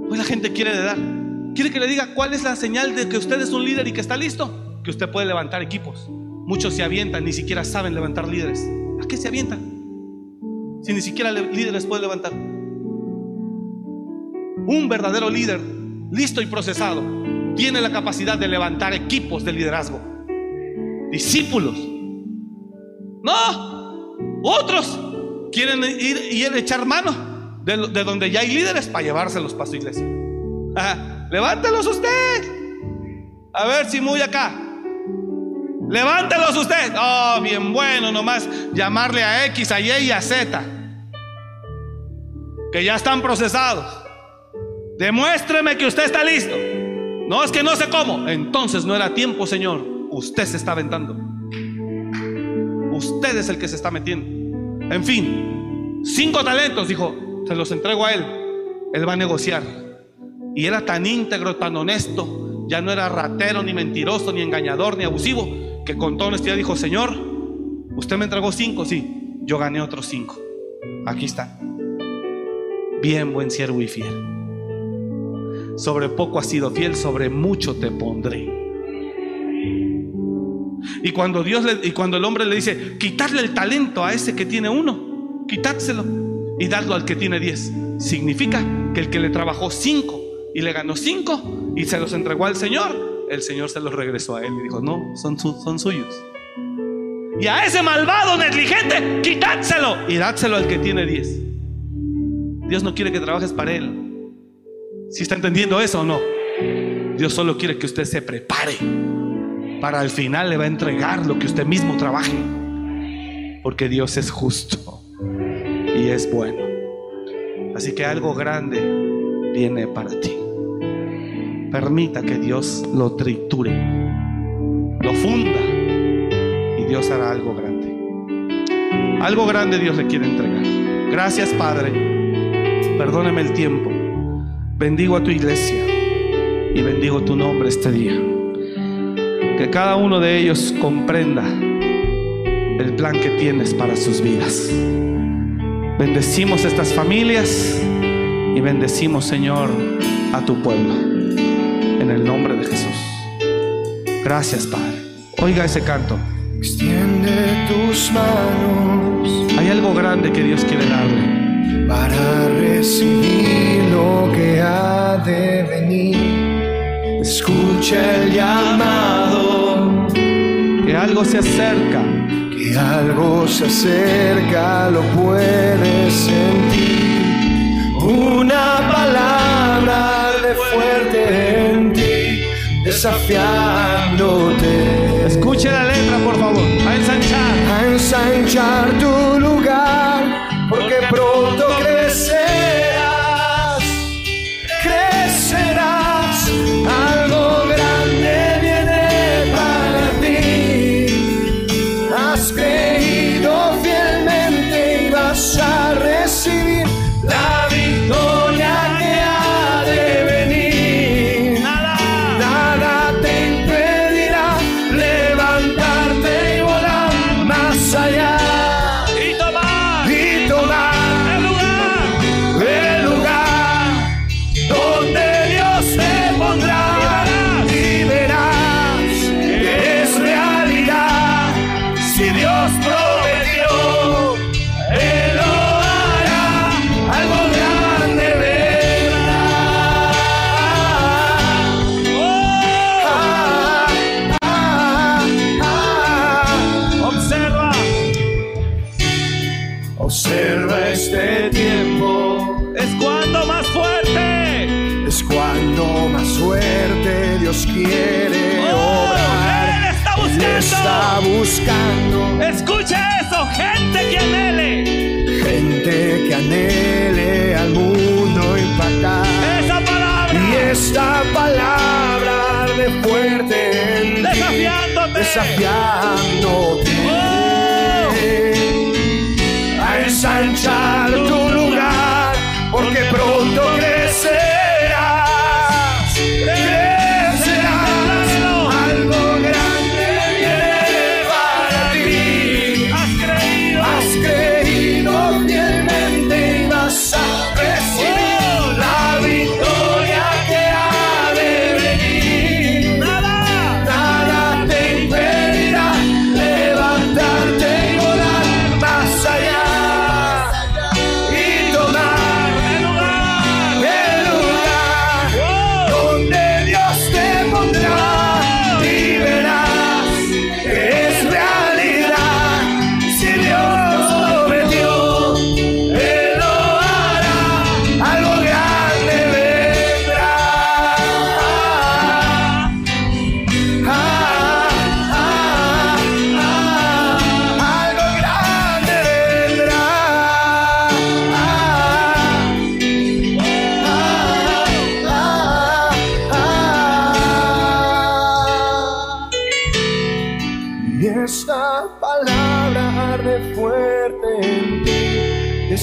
Speaker 2: Hoy la gente quiere dar. Quiere que le diga cuál es la señal de que usted es un líder y que está listo. Que usted puede levantar equipos. Muchos se avientan, ni siquiera saben levantar líderes. ¿A qué se avientan? si ni siquiera líderes puede levantar? Un verdadero líder, listo y procesado, tiene la capacidad de levantar equipos de liderazgo, discípulos. No, otros quieren ir y echar mano de, donde ya hay líderes para llevárselos para su iglesia. levántelos usted. A ver si muy acá. Levántelos usted. Oh, bien bueno, nomás llamarle a X, a Y y a Z que ya están procesados. Demuéstreme que usted está listo. No es que no sé cómo. Entonces no era tiempo, Señor. Usted se está aventando. Usted es el que se está metiendo. En fin, cinco talentos, dijo, se los entrego a él. Él va a negociar. Y era tan íntegro, tan honesto. Ya no era ratero, ni mentiroso, ni engañador, ni abusivo. Que con toda honestidad dijo, Señor, usted me entregó cinco, sí. Yo gané otros cinco. Aquí está. Bien, buen siervo y fiel. Sobre poco has sido fiel, sobre mucho te pondré. Y cuando Dios le, y cuando el hombre le dice, quitarle el talento a ese que tiene uno, quitárselo y darlo al que tiene diez, significa que el que le trabajó cinco y le ganó cinco y se los entregó al Señor, el Señor se los regresó a él y dijo, no, son, son suyos. Y a ese malvado negligente, quitárselo y dárselo al que tiene diez. Dios no quiere que trabajes para Él. ¿Si está entendiendo eso o no? Dios solo quiere que usted se prepare. Para al final le va a entregar lo que usted mismo trabaje. Porque Dios es justo y es bueno. Así que algo grande viene para ti. Permita que Dios lo triture, lo funda y Dios hará algo grande. Algo grande Dios le quiere entregar. Gracias Padre. Perdóneme el tiempo. Bendigo a tu iglesia y bendigo tu nombre este día. Que cada uno de ellos comprenda el plan que tienes para sus vidas. Bendecimos estas familias y bendecimos, Señor, a tu pueblo. En el nombre de Jesús. Gracias, Padre. Oiga ese canto.
Speaker 3: Extiende tus manos
Speaker 2: Hay algo grande que Dios quiere darle.
Speaker 3: para recibir lo que ha de venir. Escucha el llamado,
Speaker 2: Que algo se acerca.
Speaker 3: que algo se acerca, lo puedes sentir. Una palabra de fuerte en ti, desafiándote.
Speaker 2: Escuche la letra, por favor. A ensanchar.
Speaker 3: a ensanchar tu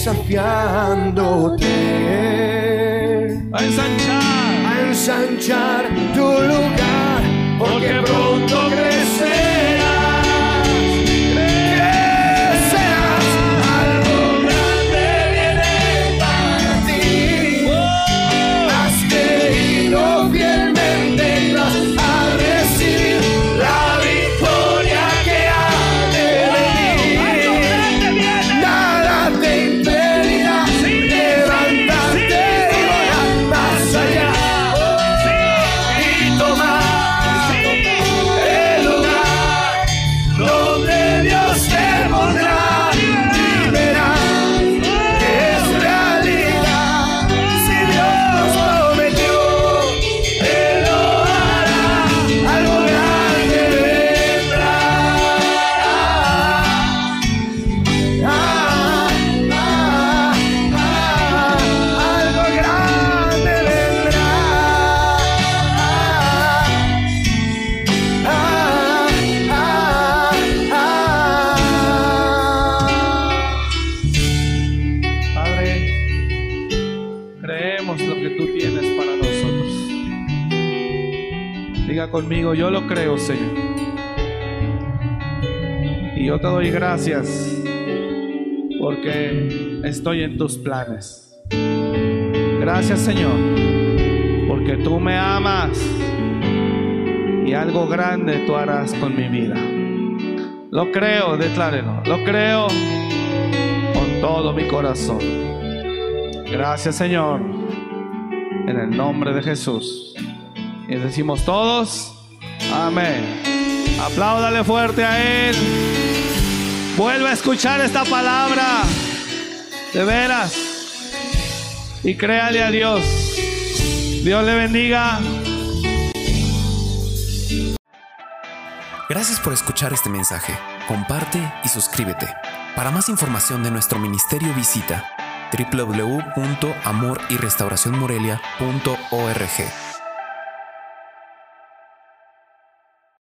Speaker 2: desafiándote
Speaker 3: A ensanchar. a
Speaker 2: ensanchar
Speaker 3: tu lugar, porque pronto
Speaker 2: yo te doy gracias porque estoy en tus planes. Gracias, Señor, porque tú me amas y algo grande tú harás con mi vida. Lo creo, declárelo. Lo creo con todo mi corazón. Gracias, Señor. En el nombre de Jesús. Y decimos todos, amén. Apláudale fuerte a Él. Vuelve a escuchar esta palabra. De veras. Y créale a Dios. Dios le bendiga.
Speaker 1: Gracias por escuchar este mensaje. Comparte y suscríbete. Para más información de nuestro ministerio visita www.amoryrestauracionmorelia.org.